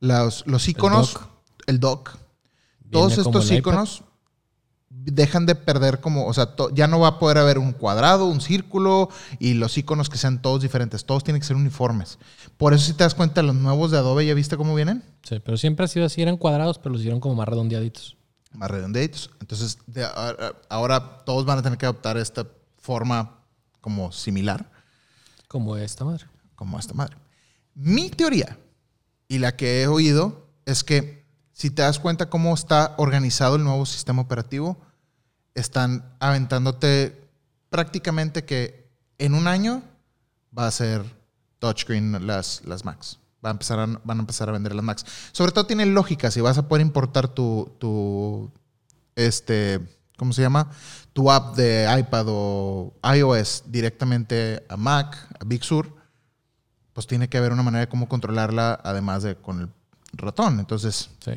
Los, los iconos, dock. el dock, todos estos el iconos dejan de perder como, o sea, to- ya no va a poder haber un cuadrado, un círculo y los iconos que sean todos diferentes, todos tienen que ser uniformes. Por eso si te das cuenta, los nuevos de Adobe, ¿ya viste cómo vienen? Sí, pero siempre ha sido así, eran cuadrados, pero los hicieron como más redondeaditos. Más redonditos. Entonces, de ahora, ahora todos van a tener que adoptar esta forma como similar. Como esta madre. como esta madre. Mi teoría y la que he oído es que si te das cuenta cómo está organizado el nuevo sistema operativo, están aventándote prácticamente que en un año va a ser touchscreen las, las Macs. Va a empezar van a empezar a vender las Macs. Sobre todo tiene lógica, si vas a poder importar tu, tu este, ¿cómo se llama? Tu app de iPad o iOS directamente a Mac, a Big Sur, pues tiene que haber una manera de cómo controlarla, además de con el ratón. Entonces, Sí.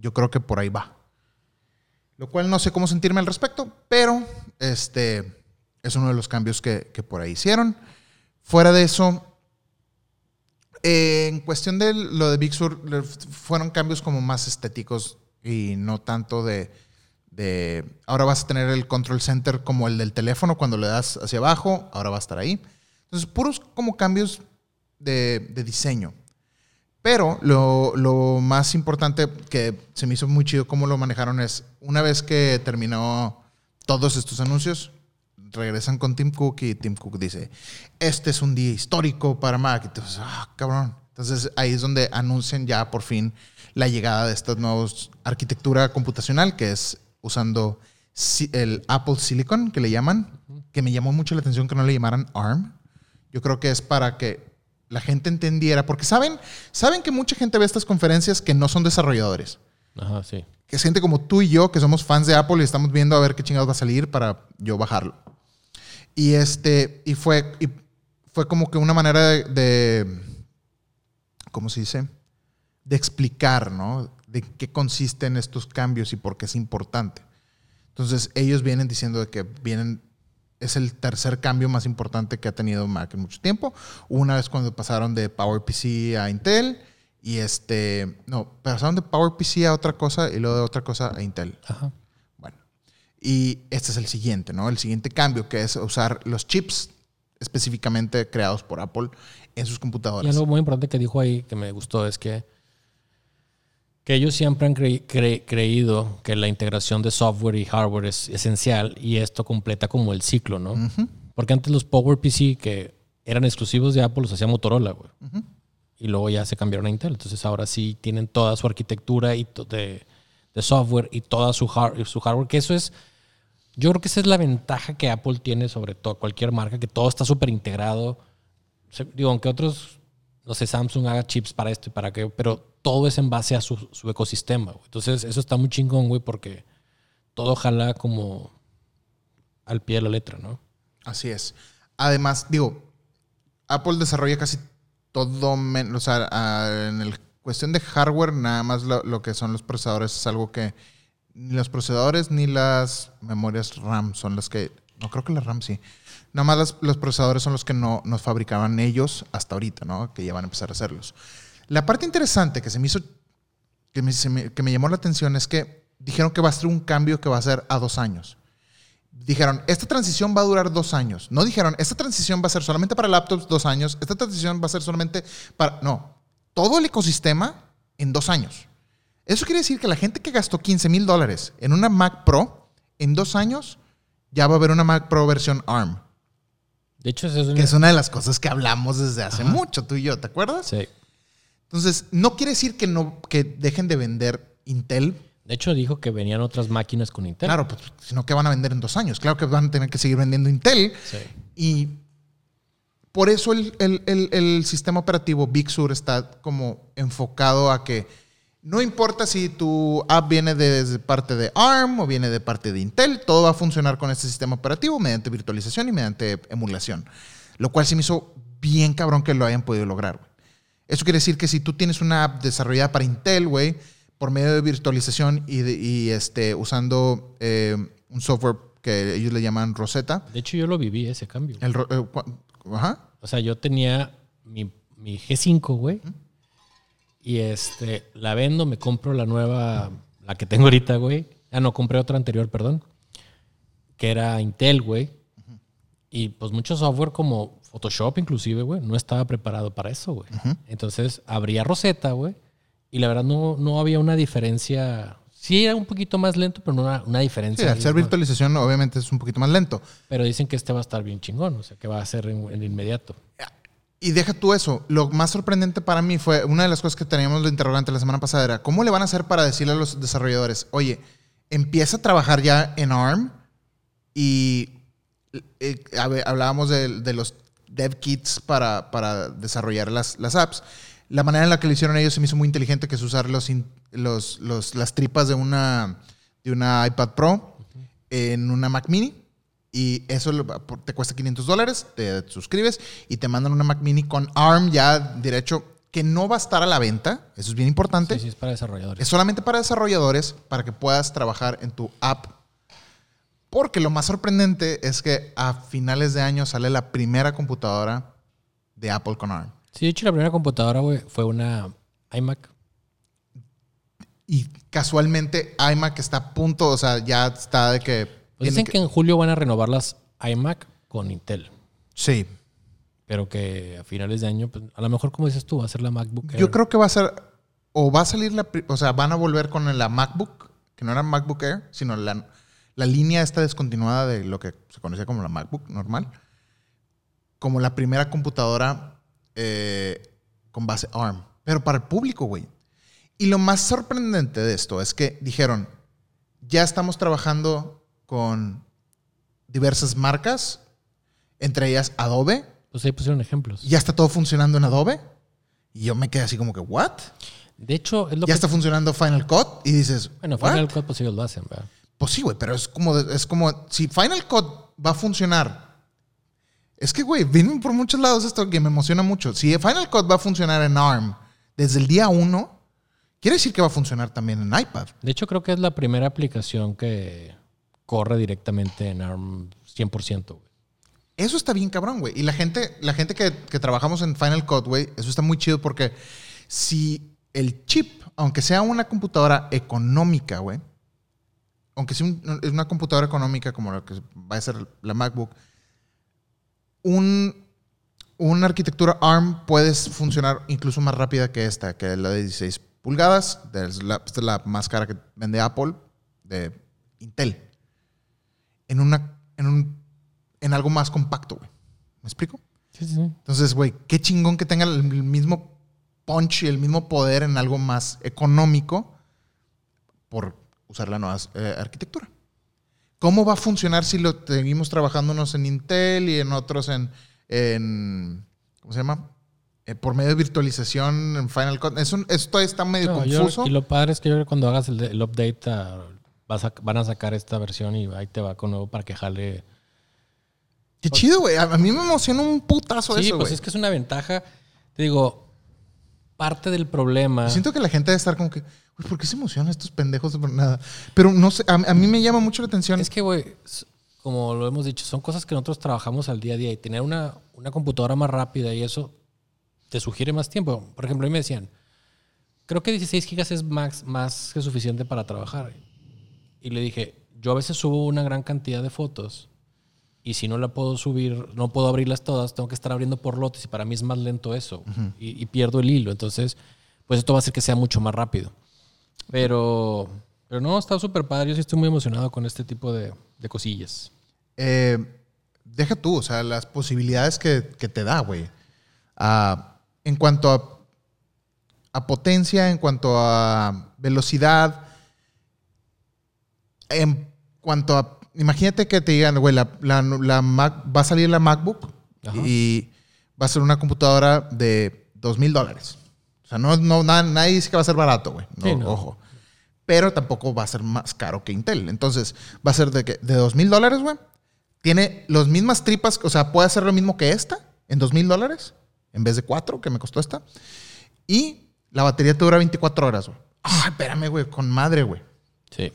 Yo creo que por ahí va. Lo cual no sé cómo sentirme al respecto, pero este es uno de los cambios que, que por ahí hicieron. Fuera de eso, eh, en cuestión de lo de Big Sur, fueron cambios como más estéticos y no tanto de, de- Ahora vas a tener el control center como el del teléfono cuando le das hacia abajo, ahora va a estar ahí. Entonces, puros como cambios de, de diseño. Pero lo, lo, más importante que se me hizo muy chido cómo lo manejaron es, una vez que terminó todos estos anuncios, regresan con Tim Cook y Tim Cook dice, este es un día histórico para Mac. Entonces, ah, cabrón. Entonces ahí es donde anuncian ya por fin la llegada de esta nueva arquitectura computacional que es usando el Apple Silicon, que le llaman, que me llamó mucho la atención que no le llamaran ARM. Yo creo que es para que la gente entendiera, porque saben, saben que mucha gente ve estas conferencias que no son desarrolladores. Ajá, sí. Que gente como tú y yo, que somos fans de Apple y estamos viendo a ver qué chingados va a salir para yo bajarlo. Y este, y fue, y fue como que una manera de, de ¿cómo se dice? De explicar, ¿no? De qué consisten estos cambios y por qué es importante. Entonces, ellos vienen diciendo de que vienen es el tercer cambio más importante que ha tenido Mac en mucho tiempo. Una vez cuando pasaron de PowerPC a Intel y este, no, pasaron de PowerPC a otra cosa y luego de otra cosa a Intel. Ajá. Bueno, y este es el siguiente, ¿no? El siguiente cambio que es usar los chips específicamente creados por Apple en sus computadoras. Y algo muy importante que dijo ahí que me gustó es que que ellos siempre han creído que la integración de software y hardware es esencial y esto completa como el ciclo, ¿no? Porque antes los PowerPC que eran exclusivos de Apple los hacía Motorola, güey. Y luego ya se cambiaron a Intel. Entonces ahora sí tienen toda su arquitectura y de, de, software y toda su, su hardware, que eso es... Yo creo que esa es la ventaja que Apple tiene sobre todo cualquier marca, que todo está súper integrado. digo, aunque otros, no sé, Samsung haga chips para esto y para aquello, pero todo es en base a su, ecosistema. Entonces, eso está muy chingón, güey, porque todo jala como al pie de la letra, ¿no? Así es. Además, digo, Apple desarrolla casi todo, o sea, en el cuestión de hardware, nada más lo, que son los procesadores es algo que ni los procesadores ni las memorias RAM son las que, no creo que las RAM sí, nada más los procesadores son los que no nos fabricaban ellos hasta ahorita, ¿no? Que ya van a empezar a hacerlos. La parte interesante que se me hizo, que me, llamó la atención es que dijeron que va a ser un cambio que va a ser a dos años. Dijeron, esta transición va a durar dos años. No dijeron, esta transición va a ser solamente para laptops dos años, esta transición va a ser solamente para... No, todo el ecosistema en dos años. Eso quiere decir que la gente que gastó 15 mil dólares en una Mac Pro, en dos años ya va a haber una Mac Pro versión ARM. De hecho, eso es una... Que es una de las cosas que hablamos desde hace mucho, tú y yo, ¿te acuerdas? Sí. Entonces, no quiere decir que, no, que dejen de vender Intel. De hecho, dijo que venían otras máquinas con Intel. Claro, pues, sino que van a vender en dos años. Claro que van a tener que seguir vendiendo Intel. Sí. Y por eso el, el, sistema operativo Big Sur está como enfocado a que no importa si tu app viene de, parte de ARM o viene de parte de Intel, todo va a funcionar con este sistema operativo mediante virtualización y mediante emulación. Lo cual se me hizo bien cabrón que lo hayan podido lograr. Eso quiere decir que si tú tienes una app desarrollada para Intel, güey, por medio de virtualización y, este, usando eh, un software que ellos le llaman Rosetta. De hecho, yo lo viví ese cambio. El, eh, ajá. O sea, yo tenía mi, G5, güey. Y este, la vendo, me compro la nueva, la que tengo ahorita, güey. Ah, no, compré otra anterior, perdón. Que era Intel, güey. Y pues mucho software como Photoshop inclusive, güey, no estaba preparado para eso, güey. Entonces abría Rosetta, güey, y la verdad no, no había una diferencia. Sí, era un poquito más lento, pero no una, una diferencia. Sí, al ser virtualización obviamente es un poquito más lento. Pero dicen que este va a estar bien chingón, o sea, que va a ser en, inmediato. Y deja tú eso. Lo más sorprendente para mí fue una de las cosas que teníamos de interrogante la semana pasada era cómo le van a hacer para decirle a los desarrolladores, oye, empieza a trabajar ya en ARM y eh, hablábamos de, los dev kits para, para desarrollar las, las, apps. La manera en la que lo hicieron ellos se me hizo muy inteligente, que es usar los, los las tripas de una, de una iPad Pro en una Mac Mini. Y eso te cuesta 500 dólares, te suscribes y te mandan una Mac Mini con ARM ya derecho, que no va a estar a la venta. Eso es bien importante. Sí, sí, es para desarrolladores. Es solamente para desarrolladores, para que puedas trabajar en tu app porque lo más sorprendente es que a finales de año sale la primera computadora de Apple con ARM. Sí, de hecho la primera computadora, fue una iMac. Y casualmente iMac está a punto, o sea, ya está de que... Pues dicen que... en julio van a renovar las iMac con Intel. Sí. pero que a finales de año, pues, a lo mejor, como dices tú, va a ser la MacBook Air. Yo creo que va a ser, o va a salir la, o sea, van a volver con la MacBook, que no era MacBook Air, sino la, la línea esta descontinuada de lo que se conocía como la MacBook normal, como la primera computadora eh, con base ARM, pero para el público, güey. Y lo más sorprendente de esto es que dijeron, ya estamos trabajando con diversas marcas, entre ellas Adobe, Pues ahí pusieron ejemplos. ya está todo funcionando en Adobe. Y yo me quedé así como que, ¿what? De hecho, es lo Ya que... está funcionando Final Cut y dices, Bueno, ¿what? Final Cut pues ellos lo hacen, ¿verdad? Pues sí, güey, pero es como, es como, si Final Cut va a funcionar. Es que, güey, vienen por muchos lados esto que me emociona mucho. Si Final Cut va a funcionar en ARM desde el día uno, quiere decir que va a funcionar también en iPad. De hecho, creo que es la primera aplicación que corre directamente en ARM 100%, güey. Eso está bien cabrón, güey. Y la gente, la gente que, trabajamos en Final Cut, güey, eso está muy chido porque si el chip, aunque sea una computadora económica, güey, aunque sea un- una computadora económica como la que va a ser la MacBook, un, una arquitectura ARM puede funcionar incluso más rápida que esta, que la de 16 pulgadas, es la, la más cara que vende Apple, de Intel, en, una, en, un, en algo más compacto, güey. ¿Me explico? Sí, sí, sí. Entonces, güey, qué chingón que tenga el mismo punch y el mismo poder en algo más económico por usar la nueva eh, arquitectura. ¿Cómo va a funcionar si lo seguimos trabajándonos en Intel y en otros en, en ¿cómo se llama? Eh, por medio de virtualización en Final Cut. Eso, esto está medio No, yo- confuso. y lo padre es que yo creo que cuando hagas el, el update ah, vas a- van a sacar esta versión y ahí te va con nuevo para que jale. Qué chido, güey. A, mí me emociona un putazo Sí, eso, pues güey. es que es una ventaja. Te digo, parte del problema. Siento que la gente debe estar como que, güey, ¿por qué se emocionan estos pendejos por nada? Pero no sé, a, a mí me llama mucho la atención. Es que, güey, como lo hemos dicho, son cosas que nosotros trabajamos al día a día y tener una, una computadora más rápida y eso te sugiere más tiempo. Por ejemplo, a mí me decían, creo que 16 gigas es max, más que suficiente para trabajar. Y le dije, yo a veces subo una gran cantidad de fotos y si no la puedo subir, no puedo abrirlas todas, tengo que estar abriendo por lotes y para mí es más lento eso y, y pierdo el hilo. Entonces, pues esto va a hacer que sea mucho más rápido. Pero, pero no, está súper padre. Yo sí estoy muy emocionado con este tipo de, de cosillas. Eh, deja tú, o sea, las posibilidades que, que te da, güey. Ah, en cuanto a, a potencia, en cuanto a velocidad, en cuanto a. Imagínate que te digan, güey, la, la- la Mac, va a salir la MacBook Ajá. y va a ser una computadora de dos mil dólares. O sea, no, no, na- nadie dice que va a ser barato, güey. No, Sí, no. Ojo. Pero tampoco va a ser más caro que Intel. Entonces, va a ser de, que- de dos mil dólares, güey. Tiene las mismas tripas, o sea, puede hacer lo mismo que esta en dos mil dólares en vez de cuatro que me costó esta. Y la batería te dura 24 horas, güey. Ay, espérame, güey, con madre, güey. Sí.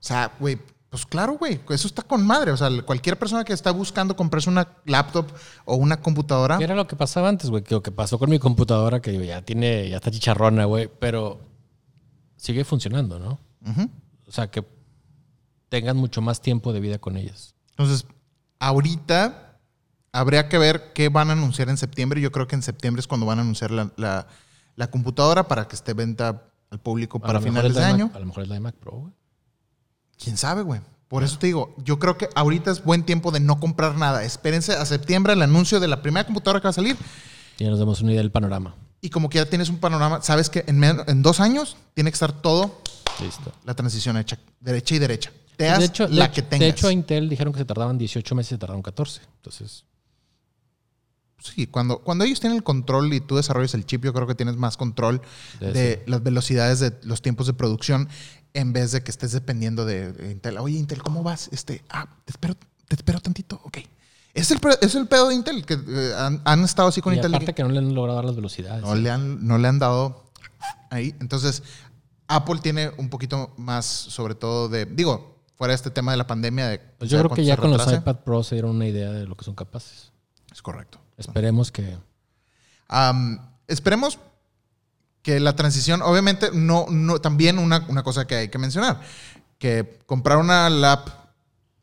O sea, güey, pues claro, güey, eso está con madre. O sea, cualquier persona que está buscando comprarse una laptop o una computadora, ¿Qué era lo que pasaba antes, güey? Que Lo que pasó con mi computadora, que ya tiene, ya está chicharrona, güey, pero sigue funcionando, ¿no? Ujú. O sea, que tengan mucho más tiempo de vida con ellas. Entonces, ahorita habría que ver qué van a anunciar en septiembre. Yo creo que en septiembre es cuando van a anunciar la, la- la computadora para que esté venta al público para finales es de año. A lo mejor es la de Mac Pro, güey. ¿Quién sabe, güey? Por eso te digo, yo creo que ahorita es buen tiempo de no comprar nada. Espérense a septiembre el anuncio de la primera computadora que va a salir Y ya nos damos una idea del panorama. y como que ya tienes un panorama, sabes que en, men- en dos años tiene que estar todo Listo. la transición hecha, derecha y derecha. Te de hecho, de la que de tengas. hecho, a Intel dijeron que se tardaban 18 meses y se tardaron 14. Entonces, Sí, cuando, cuando ellos tienen el control y tú desarrollas el chip, yo creo que tienes más control De de las velocidades de los tiempos de producción en vez de que estés dependiendo de de Intel. Oye, Intel, ¿cómo vas? Este, ah, te espero, te espero tantito. Ok. Es el, es el pedo de Intel, que eh, han, han estado así con y Intel. aparte que que no le han logrado dar las velocidades. no, le han, no le han dado ahí. Entonces, Apple tiene un poquito más, sobre todo de, digo, fuera de este tema de la pandemia. De Pues yo creo que ya con los iPad Pro se dieron una idea de lo que son capaces. Es correcto. Esperemos que... Esperemos que la transición, obviamente, no, no, también una, una cosa que hay que mencionar, que comprar una lap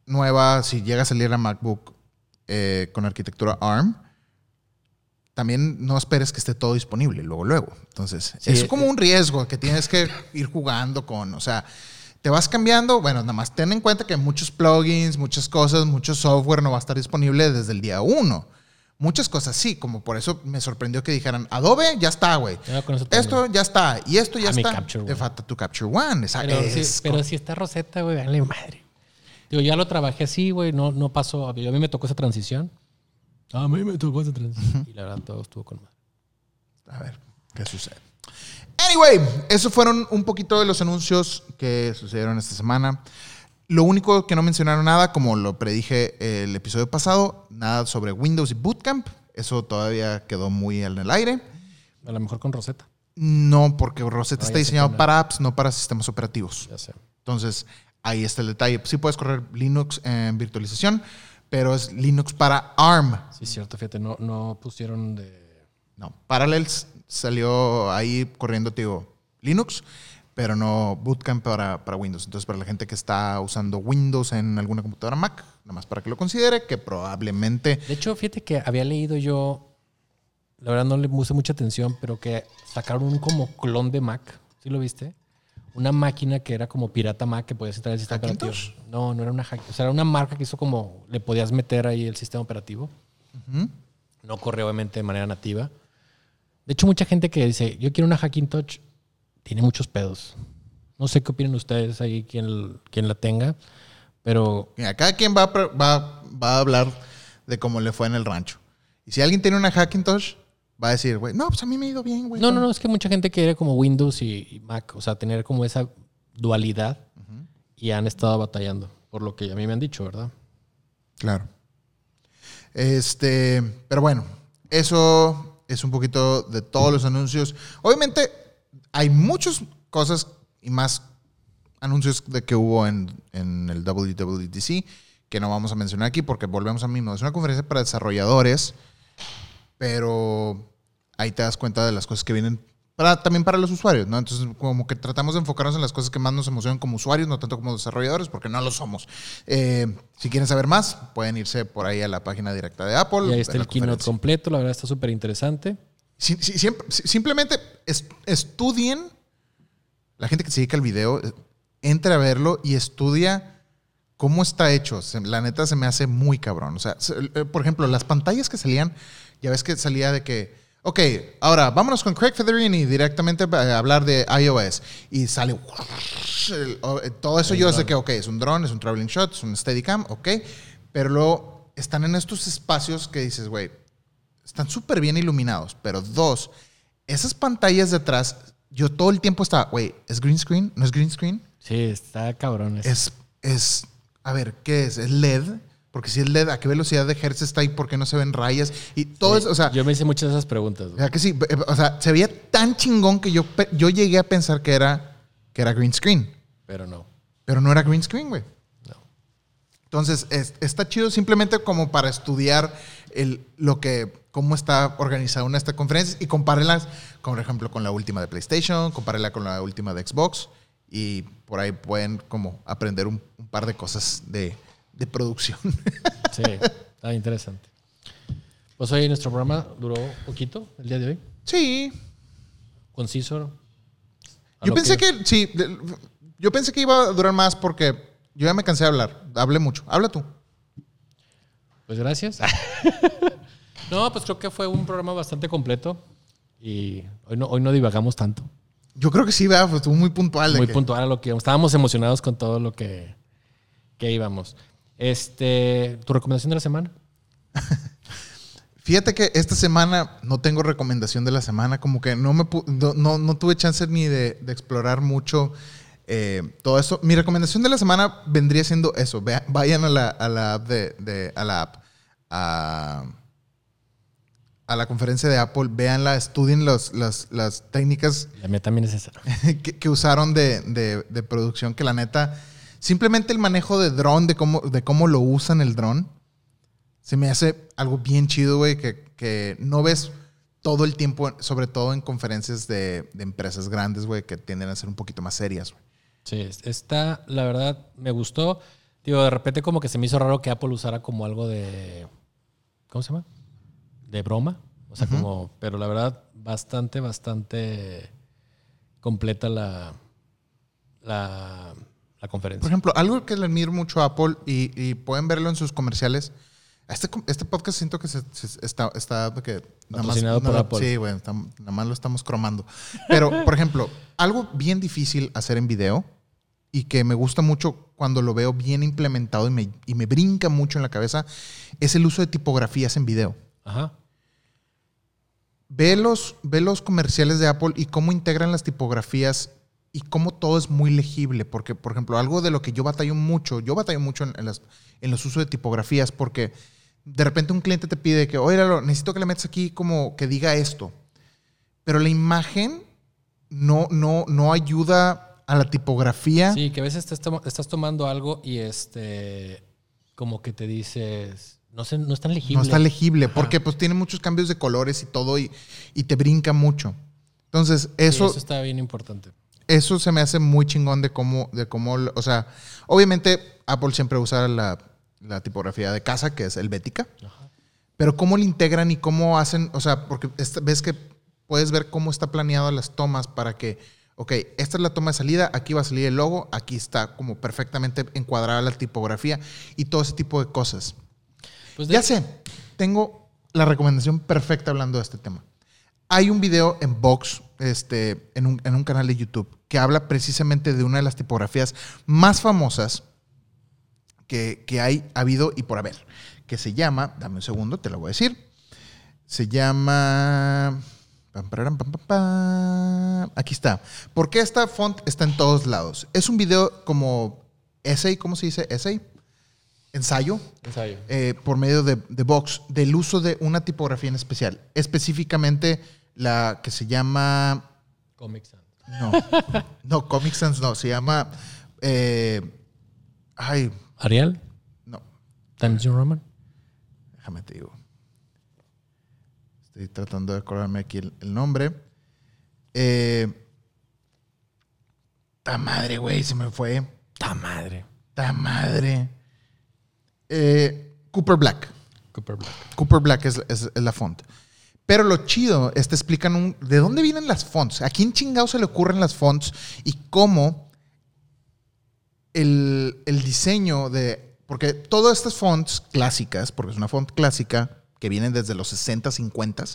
nueva, si llega a salir la MacBook eh, con arquitectura ARM, también no esperes que esté todo disponible luego, luego. Entonces, Sí, es eh, como un riesgo que tienes que ir jugando con, o sea, te vas cambiando, bueno, nada más ten en cuenta que muchos plugins, muchas cosas, mucho software no va a estar disponible desde el día uno. Muchas cosas sí, como por eso me sorprendió que dijeran, Adobe ya está, güey. Esto ya está, y esto ya Ah, está. Te falta tu Capture One. esa Pero, es sí, pero si está Rosetta, güey, dale madre. Digo, ya lo trabajé así, güey, no, no pasó. A mí a mí me tocó esa transición. A mí me tocó esa transición. Y la verdad, todo estuvo con madre. A ver, ¿qué sucede? Anyway, esos fueron un poquito de los anuncios que sucedieron esta semana. Lo único que no mencionaron nada, como lo predije el episodio pasado, nada sobre Windows y Bootcamp. Eso todavía quedó muy en el aire. A lo mejor con Rosetta. No, porque Rosetta está diseñado no. para apps, no para sistemas operativos. Ya sé. Entonces, ahí está el detalle. Sí puedes correr Linux en virtualización, pero es Linux para ARM. Sí, cierto, fíjate, no, no pusieron de. No, Parallels salió ahí corriendo, te digo, Linux, pero no Bootcamp para, para Windows. Entonces, para la gente que está usando Windows en alguna computadora Mac, nada más para que lo considere, que probablemente... De hecho, fíjate que había leído yo. La verdad no le puse mucha atención, pero que sacaron un como clon de Mac. ¿Sí lo viste? Una máquina que era como pirata Mac que podías entrar el sistema operativo. No, no era una hack. O sea, era una marca que hizo como. Le podías meter ahí el sistema operativo. No corre obviamente de manera nativa. De hecho, mucha gente que dice, yo quiero una Hackintosh, tiene muchos pedos. No sé qué opinan ustedes ahí, quien, quien la tenga, pero Mira, cada quien va a, va, va a hablar de cómo le fue en el rancho. Y si alguien tiene una Hackintosh, va a decir, güey, no, pues a mí me ha ido bien, güey. no, no, no, es que mucha gente quiere como Windows y, y Mac, o sea, tener como esa dualidad y han estado batallando, por lo que a mí me han dicho, ¿verdad? Claro. Este, pero bueno, eso es un poquito de todos los anuncios. Obviamente, hay muchas cosas y más anuncios de que hubo en, en el WWDC que no vamos a mencionar aquí porque volvemos a mismo. Es una conferencia para desarrolladores, pero ahí te das cuenta de las cosas que vienen para, también para los usuarios, ¿no? Entonces, como que tratamos de enfocarnos en las cosas que más nos emocionan como usuarios, no tanto como desarrolladores, porque no lo somos. Eh, si quieren saber más, pueden irse por ahí a la página directa de Apple. Y ahí está el keynote completo, la verdad está súper interesante. Si- si- siempre- si- simplemente es- estudien, la gente que se dedica al video, eh, entre a verlo y estudia cómo está hecho. La neta se me hace muy cabrón. O sea, se- eh, por ejemplo, las pantallas que salían, ya ves que salía de que, ok, ahora vámonos con Craig Featherini directamente a hablar de iOS. Y sale eh, todo eso El yo sé que, ok, es un drone, es un traveling shot, es un Steadicam, ok. Pero luego están en estos espacios que dices, güey, están súper bien iluminados, pero dos, esas pantallas de atrás, yo todo el tiempo estaba, güey, ¿es green screen? ¿No es green screen? Sí, está cabrón. eso. Es, es, a ver, ¿qué es? ¿Es LED? Porque si es LED, ¿a qué velocidad de hertz está ahí? ¿Por qué no se ven rayas? Y todo Sí, eso, o sea, yo me hice muchas de esas preguntas. o sea, que sí, eh, o sea, se veía tan chingón que yo, yo llegué a pensar que era, que era green screen, Pero no. pero no era green screen, güey. No. Entonces, es- está chido simplemente como para estudiar el, lo que, cómo está organizada una de estas conferencias y compárenlas, por ejemplo, con la última de PlayStation, compárenla con la última de Xbox y por ahí pueden como aprender un, un par de cosas de, de producción. Sí, está interesante. Pues hoy nuestro programa duró poquito el día de hoy. sí, Conciso. yo pensé que, sí, de- yo pensé que iba a durar más porque yo ya me cansé de hablar, hablé mucho. Habla tú. Pues gracias. no, pues creo que fue un programa bastante completo y hoy no, hoy no divagamos tanto. Yo creo que sí, ¿verdad? Pues estuvo muy puntual. Muy que- puntual a lo que estábamos emocionados con todo lo que, que íbamos. Este, ¿tu recomendación de la semana? Fíjate que esta semana no tengo recomendación de la semana, como que no, me no, no- no tuve chance ni de, de explorar mucho eh, todo eso. Mi recomendación de la semana vendría siendo eso. Vayan a la, a la app de, de- a la app, a, a la conferencia de Apple, véanla, estudien los- las, las técnicas La mía también es esa. que, que usaron de, de- de producción, que la neta, simplemente el manejo de dron, de cómo, de cómo lo usan el dron, se me hace algo bien chido, güey, que, que no ves todo el tiempo, sobre todo en conferencias de, de empresas grandes, güey, que tienden a ser un poquito más serias, güey. Sí, esta, la verdad, me gustó. Digo, de repente como que se me hizo raro que Apple usara como algo de... ¿Cómo se llama? De broma. O sea, como, pero la verdad, bastante, bastante completa la, la, la Por conferencia. ejemplo, algo que le admiro mucho a Apple y, y pueden verlo en sus comerciales. Este, este podcast siento que se, se- está, está que nada más, por nada- Apple. Sí, güey, tam- nada más lo estamos cromando. Pero, por ejemplo, algo bien difícil hacer en video y que me gusta mucho cuando lo veo bien implementado y me, y me brinca mucho en la cabeza es el uso de tipografías en video. Ajá. Ve los, ve los comerciales de Apple y cómo integran las tipografías y cómo todo es muy legible. Porque, por ejemplo, algo de lo que yo batallo mucho, yo batallo mucho en, en las- en los usos de tipografías porque de repente un cliente te pide que, oye, Lalo, necesito que le metas aquí como que diga esto. Pero la imagen no, no, no ayuda a la tipografía. Sí, que a veces te estás, estás tomando algo y este, como que te dices, no sé, no es tan legible. No está legible Ajá. porque pues tiene muchos cambios de colores y todo y, y te brinca mucho. Entonces, Sí, eso, eso está bien importante. eso se me hace muy chingón de cómo, de cómo, o sea, obviamente Apple siempre usa la, la tipografía de casa, que es helvética, Ajá. pero cómo le integran y cómo hacen, o sea, porque ves que puedes ver cómo está planeado las tomas para que, ok, esta es la toma de salida, aquí va a salir el logo, aquí está como perfectamente encuadrada la tipografía y todo ese tipo de cosas. Pues de- Ya sé, tengo la recomendación perfecta hablando de este tema. Hay un video en Vox, este, en un, en un canal de YouTube, que habla precisamente de una de las tipografías más famosas que, que hay, ha habido y por haber, que se llama, dame un segundo, te lo voy a decir, se llama... Aquí está. ¿Por qué esta font está en todos lados? Es un video como essay, ¿cómo se dice? Essay. Ensayo Ensayo. eh, por medio de, de Vox del uso de una tipografía en especial. Específicamente la que se llama. Comic Sans. No, no, Comic Sans no, se llama. eh, ay, Arial, no, Times New Roman. déjame te digo. Estoy tratando de acordarme aquí el, el nombre. Eh, ta madre, güey, se me fue. ¡Ta madre! Ta madre. Eh, Cooper Black. Cooper Black. Cooper Black es, es- es la font. Pero lo chido es te explican un- de dónde vienen las fonts, a quién chingado se le ocurren las fonts y cómo el, el diseño de. Porque todas estas fonts clásicas, porque es una font clásica que viene desde los 60, 50,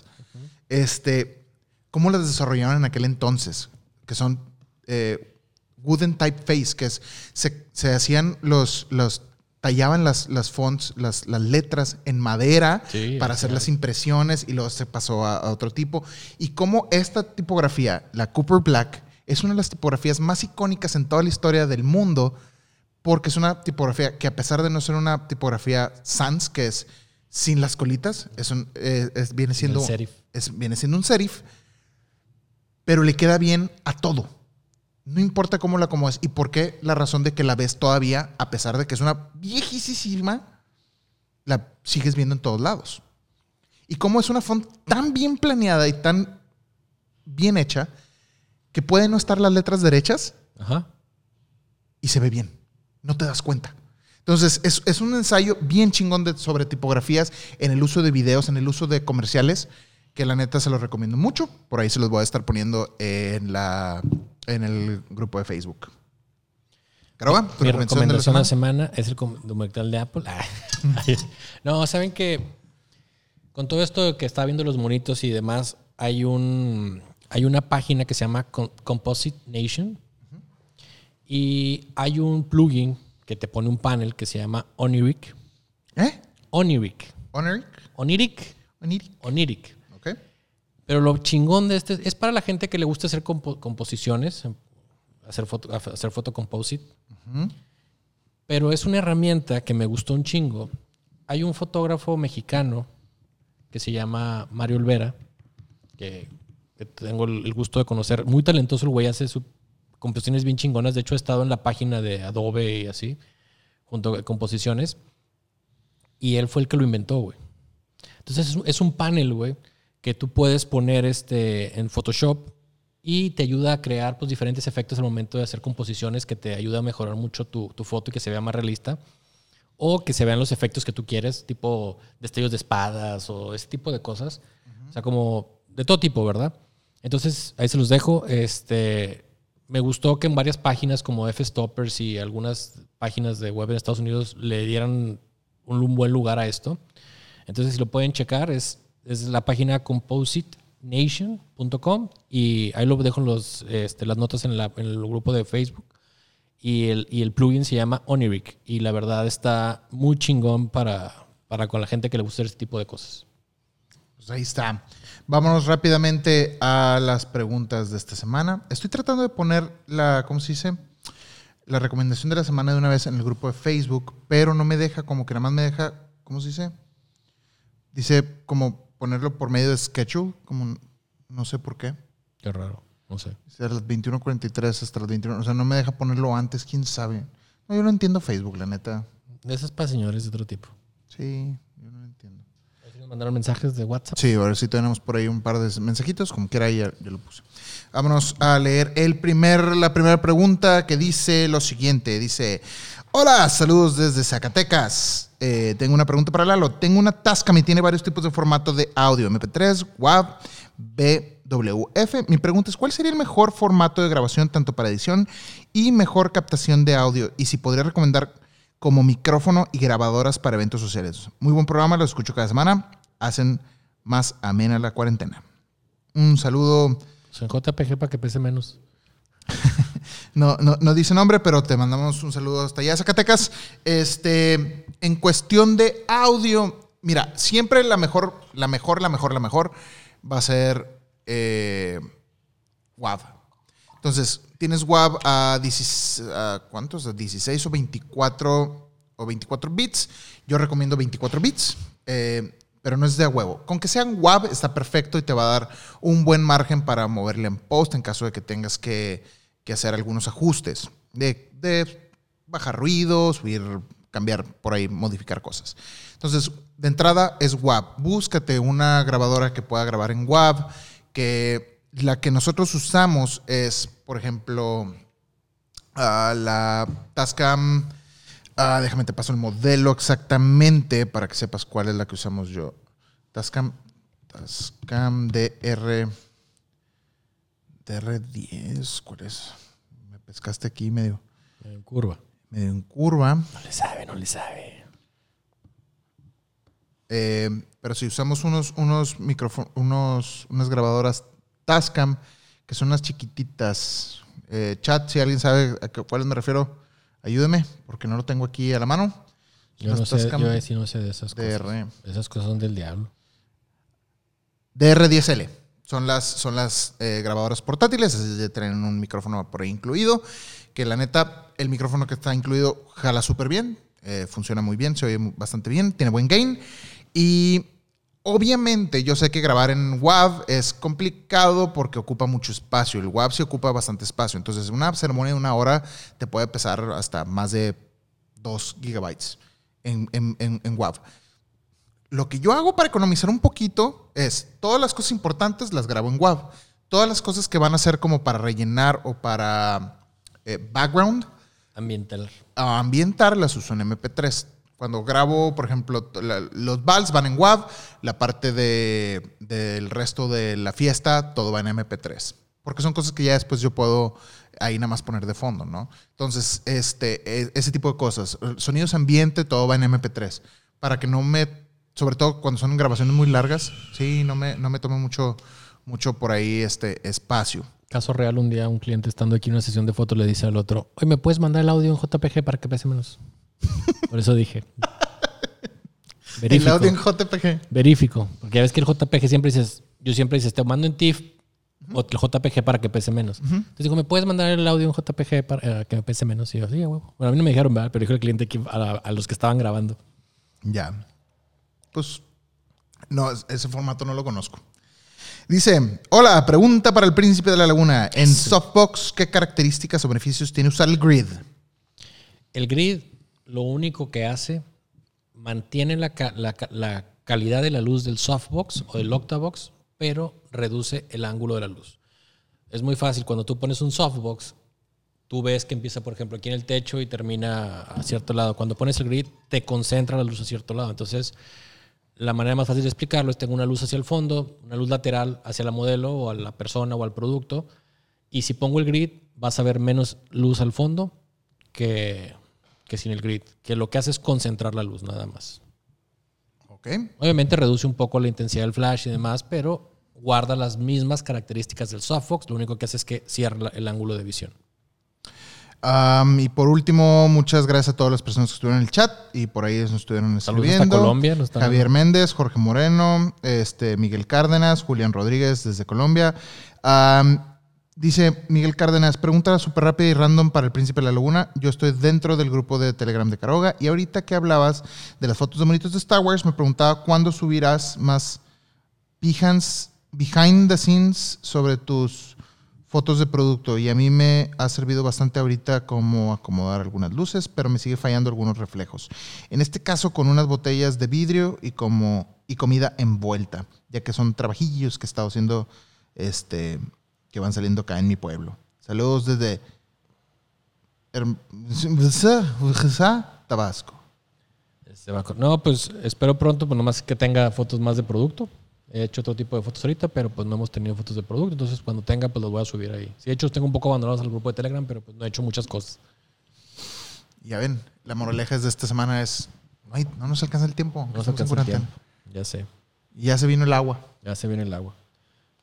este, cómo las desarrollaron en aquel entonces, que son eh, wooden typeface, que es, se, se hacían los, los tallaban las, las fonts, las, las letras en madera Sí, para hacer claro. las impresiones y luego se pasó a, a otro tipo. Y cómo esta tipografía, la Cooper Black, es una de las tipografías más icónicas en toda la historia del mundo porque es una tipografía que a pesar de no ser una tipografía sans, que es sin las colitas, es un, eh, es- viene siendo serif. es- viene siendo un serif, pero le queda bien a todo. No importa cómo la acomodes y por qué la razón de que la ves todavía, a pesar de que es una viejísima, la sigues viendo en todos lados. Y cómo es una font tan bien planeada y tan bien hecha que pueden no estar las letras derechas Ajá. y se ve bien. No te das cuenta. Entonces, es, es un ensayo bien chingón de, sobre tipografías en el uso de videos, en el uso de comerciales, que la neta se los recomiendo mucho. Por ahí se los voy a estar poniendo en, la, en el grupo de Facebook. Caroba, tu Mi recomendación de la semana. semana es el documental de Apple. Ah. no, saben que con todo esto que está viendo los monitos y demás, hay un hay una página que se llama Com- Composite Nation y hay un plugin que te pone un panel que se llama Oniric. ¿Eh? Oniric. Honoric. Oniric. Oniric. Oniric. Ok. Pero lo chingón de este es para la gente que le gusta hacer compo- composiciones, hacer foto, hacer foto composite. Ujú. Pero es una herramienta que me gustó un chingo. Hay un fotógrafo mexicano que se llama Mario Olvera, que, que tengo el gusto de conocer. Muy talentoso el güey, hace sus composiciones bien chingonas. De hecho, he estado en la página de Adobe y así, junto a composiciones. Y él fue el que lo inventó, güey. Entonces es un panel, güey, que tú puedes poner este, en Photoshop y te ayuda a crear pues, diferentes efectos al momento de hacer composiciones que te ayuda a mejorar mucho tu, tu foto y que se vea más realista. O que se vean los efectos que tú quieres, tipo destellos de espadas o ese tipo de cosas. O sea, como de todo tipo, ¿verdad? Entonces, ahí se los dejo. Este, me gustó que en varias páginas como F-Stoppers y algunas páginas de web en Estados Unidos le dieran un buen lugar a esto. Entonces, si lo pueden checar, es, es la página compositenation.com y ahí lo dejo los, este, las notas en, la, el grupo de Facebook y el, y el plugin se llama Oniric. Y la verdad está muy chingón para, para con la gente que le gusta este tipo de cosas. Pues ahí está. Vámonos rápidamente a las preguntas de esta semana. Estoy tratando de poner la, ¿cómo se dice? La recomendación de la semana de una vez en el grupo de Facebook, pero no me deja, como que nada más me deja, ¿cómo se dice? Dice como ponerlo por medio de schedule, como no sé por qué. Qué raro. No sé. Desde las 21.43 hasta las 21. O sea, no me deja ponerlo antes, quién sabe. No, yo no entiendo Facebook, la neta. Eso es para señores de otro tipo. Sí, yo no lo entiendo. ¿Nos mandaron mensajes de WhatsApp? Sí, ahora sí tenemos por ahí un par de mensajitos, como quiera, ya, ya lo puse. Vámonos a leer el primer, la primera pregunta que dice lo siguiente. Dice, hola, saludos desde Zacatecas. Eh, tengo una pregunta para Lalo. Tengo una Tascam y tiene varios tipos de formato de audio, MP3, WAV, B, WF. Mi pregunta es, ¿cuál sería el mejor formato de grabación tanto para edición y mejor captación de audio? Y si podría recomendar como micrófono y grabadoras para eventos sociales. Muy buen programa, lo escucho cada semana. Hacen más amena la cuarentena. Un saludo. en JPG para que pese menos. no, no, no, dice nombre, pero te mandamos un saludo hasta allá, Zacatecas. Este, en cuestión de audio, mira, siempre la mejor, la mejor, la mejor, la mejor va a ser eh, WAV. Entonces, tienes WAV a, 16, ¿cuántos? A 16 o 24 o 24 bits. Yo recomiendo 24 bits, eh, pero no es de a huevo. Con que sean WAV está perfecto y te va a dar un buen margen para moverle en post en caso de que tengas que, hacer algunos ajustes. De, bajar ruido, subir, cambiar por ahí, modificar cosas. Entonces, de entrada es WAV. Búscate una grabadora que pueda grabar en WAV que la que nosotros usamos es, por ejemplo, la Tascam. Déjame te paso el modelo exactamente para que sepas cuál es la que usamos yo. Tascam, Tascam DR, DR10, ¿cuál es? Me pescaste aquí medio. En curva. Medio en curva. No le sabe, no le sabe. Eh, pero si usamos unos, unos unos, unas grabadoras Tascam, que son unas chiquititas. Eh, chat, si alguien sabe a cuáles me refiero, ayúdeme, porque no lo tengo aquí a la mano. Yo no, sé, yo sí no sé de esas cosas. Esas cosas son del diablo. DR10L. Son las, son las eh, grabadoras portátiles, es tienen un micrófono por ahí incluido, que la neta, el micrófono que está incluido jala súper bien, eh, funciona muy bien, se oye bastante bien, tiene buen gain. Y obviamente yo sé que grabar en WAV es complicado porque ocupa mucho espacio. El WAV sí ocupa bastante espacio. Entonces, una ceremonia de una hora te puede pesar hasta más de 2 gigabytes en, en, WAV. Lo que yo hago para economizar un poquito es todas las cosas importantes las grabo en WAV. Todas las cosas que van a ser como para rellenar o para eh, background. Ambiental. ambientar las uso en MP3 cuando grabo, por ejemplo, los vals van en WAV, la parte del resto de la fiesta, todo va en MP3. Porque son cosas que ya después yo puedo ahí nada más poner de fondo, ¿no? Entonces, este, e, ese tipo de cosas. Sonidos ambiente, todo va en MP3. Para que no me, sobre todo cuando son grabaciones muy largas, sí, no me, no me tome mucho, mucho por ahí este espacio. Caso real, un día un cliente estando aquí en una sesión de fotos le dice al otro, oye, ¿me puedes mandar el audio en JPG para que pese menos? Por eso dije. Verifico. El audio en JPG. Verifico. Porque ya ves que el JPG siempre dices, yo siempre dices, te mando en TIFF o el JPG para que pese menos. Entonces digo, ¿me puedes mandar el audio en JPG para eh, que me pese menos? Y yo, sí, huevo. Bueno, a mí no me dijeron, ¿verdad? Pero dijo el cliente a, los que estaban grabando. Ya. Pues, no, ese formato no lo conozco. Dice, hola, pregunta para el príncipe de la laguna. En Softbox, ¿qué características o beneficios tiene usar el grid? El grid lo único que hace, mantiene la, calidad de la luz del softbox o del octavox, pero reduce el ángulo de la luz. Es muy fácil, cuando tú pones un softbox, tú ves que empieza, por ejemplo, aquí en el techo y termina a cierto lado. Cuando pones el grid, te concentra la luz a cierto lado. Entonces, La manera más fácil de explicarlo es tengo una luz hacia el fondo, una luz lateral hacia la modelo o a la persona o al producto. Y si pongo el grid, vas a ver menos luz al fondo que, que sin el grid. Que lo que hace es concentrar la luz, nada más. Ok. Obviamente reduce un poco la intensidad del flash y demás, pero guarda las mismas características del softbox. Lo único que hace es que cierra el ángulo de visión. Y por último, muchas gracias a todas las personas que estuvieron en el chat y por ahí nos estuvieron escribiendo. hasta Colombia. nos están- Javier Méndez, Jorge Moreno, este, Miguel Cárdenas, Julián Rodríguez desde Colombia. Dice Miguel Cárdenas, pregunta súper rápida y random para el Príncipe de la Laguna. Yo estoy dentro del grupo de Telegram de Caroga y ahorita que hablabas de las fotos de monitos de Star Wars, me preguntaba cuándo subirás más behind the scenes sobre tus fotos de producto y a mí me ha servido bastante ahorita como acomodar algunas luces, pero me sigue fallando algunos reflejos. En este caso con unas botellas de vidrio y como y comida envuelta, ya que son trabajillos que he estado haciendo este que van saliendo acá en mi pueblo. Saludos desde Tabasco. Co- No, pues espero pronto, pues nomás que tenga fotos más de producto. He hecho otro tipo de fotos ahorita, pero pues no hemos tenido fotos de producto. Entonces cuando tenga, pues los voy a subir ahí. Sí, de hecho, tengo un poco abandonados al grupo de Telegram, pero pues no he hecho muchas cosas. Ya ven, la moraleja de esta semana es no, hay- no nos alcanza el tiempo. No en alcanza el tiempo. Ya sé, Y ya se vino el agua. ya se viene el agua.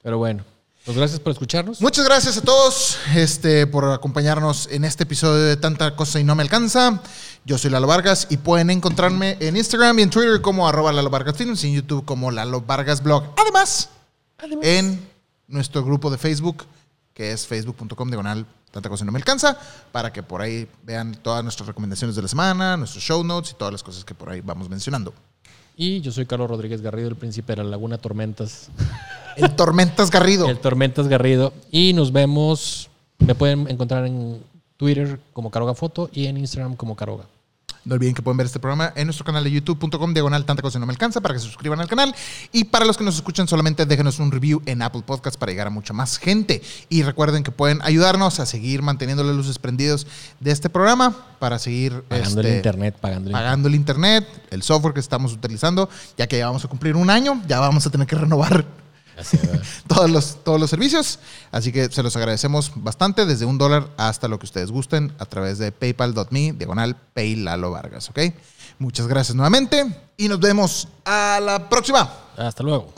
Pero bueno, pues gracias por escucharnos. Muchas gracias a todos este, por acompañarnos en este episodio de Tanta Cosa y No Me Alcanza. Yo soy Lalo Vargas y pueden encontrarme en Instagram y en Twitter como arroba Lalo Vargas Films y en YouTube como Lalo Vargas Blog. Además, en nuestro grupo de Facebook, que es facebook.com diagonal Tanta Cosa No Me Alcanza, para que por ahí vean todas nuestras recomendaciones de la semana, nuestros show notes y todas las cosas que por ahí vamos mencionando. Y yo soy Carlos Rodríguez Garrido, el príncipe de la Laguna Tormentas. El Tormentas Garrido. El Tormentas Garrido. Y nos vemos. Me pueden encontrar en Twitter como Caroga Foto y en Instagram como Caroga. No olviden que pueden ver este programa en nuestro canal de youtube.com diagonal tanta cosa no me alcanza para que se suscriban al canal. Y para los que nos escuchan solamente déjenos un review en Apple Podcasts para llegar a mucha más gente. Y recuerden que pueden ayudarnos a seguir manteniendo las luces prendidas de este programa para seguir Pagando el este, internet, pagando el internet. pagando el internet, el software que estamos utilizando, ya que ya vamos a cumplir un año, ya vamos a tener que renovar. todos los, todos los servicios. Así que se los agradecemos bastante, desde un dólar hasta lo que ustedes gusten, a través de paypal.me, diagonal Paylalo Vargas, ¿ok? Muchas gracias nuevamente y nos vemos a la próxima. Hasta luego.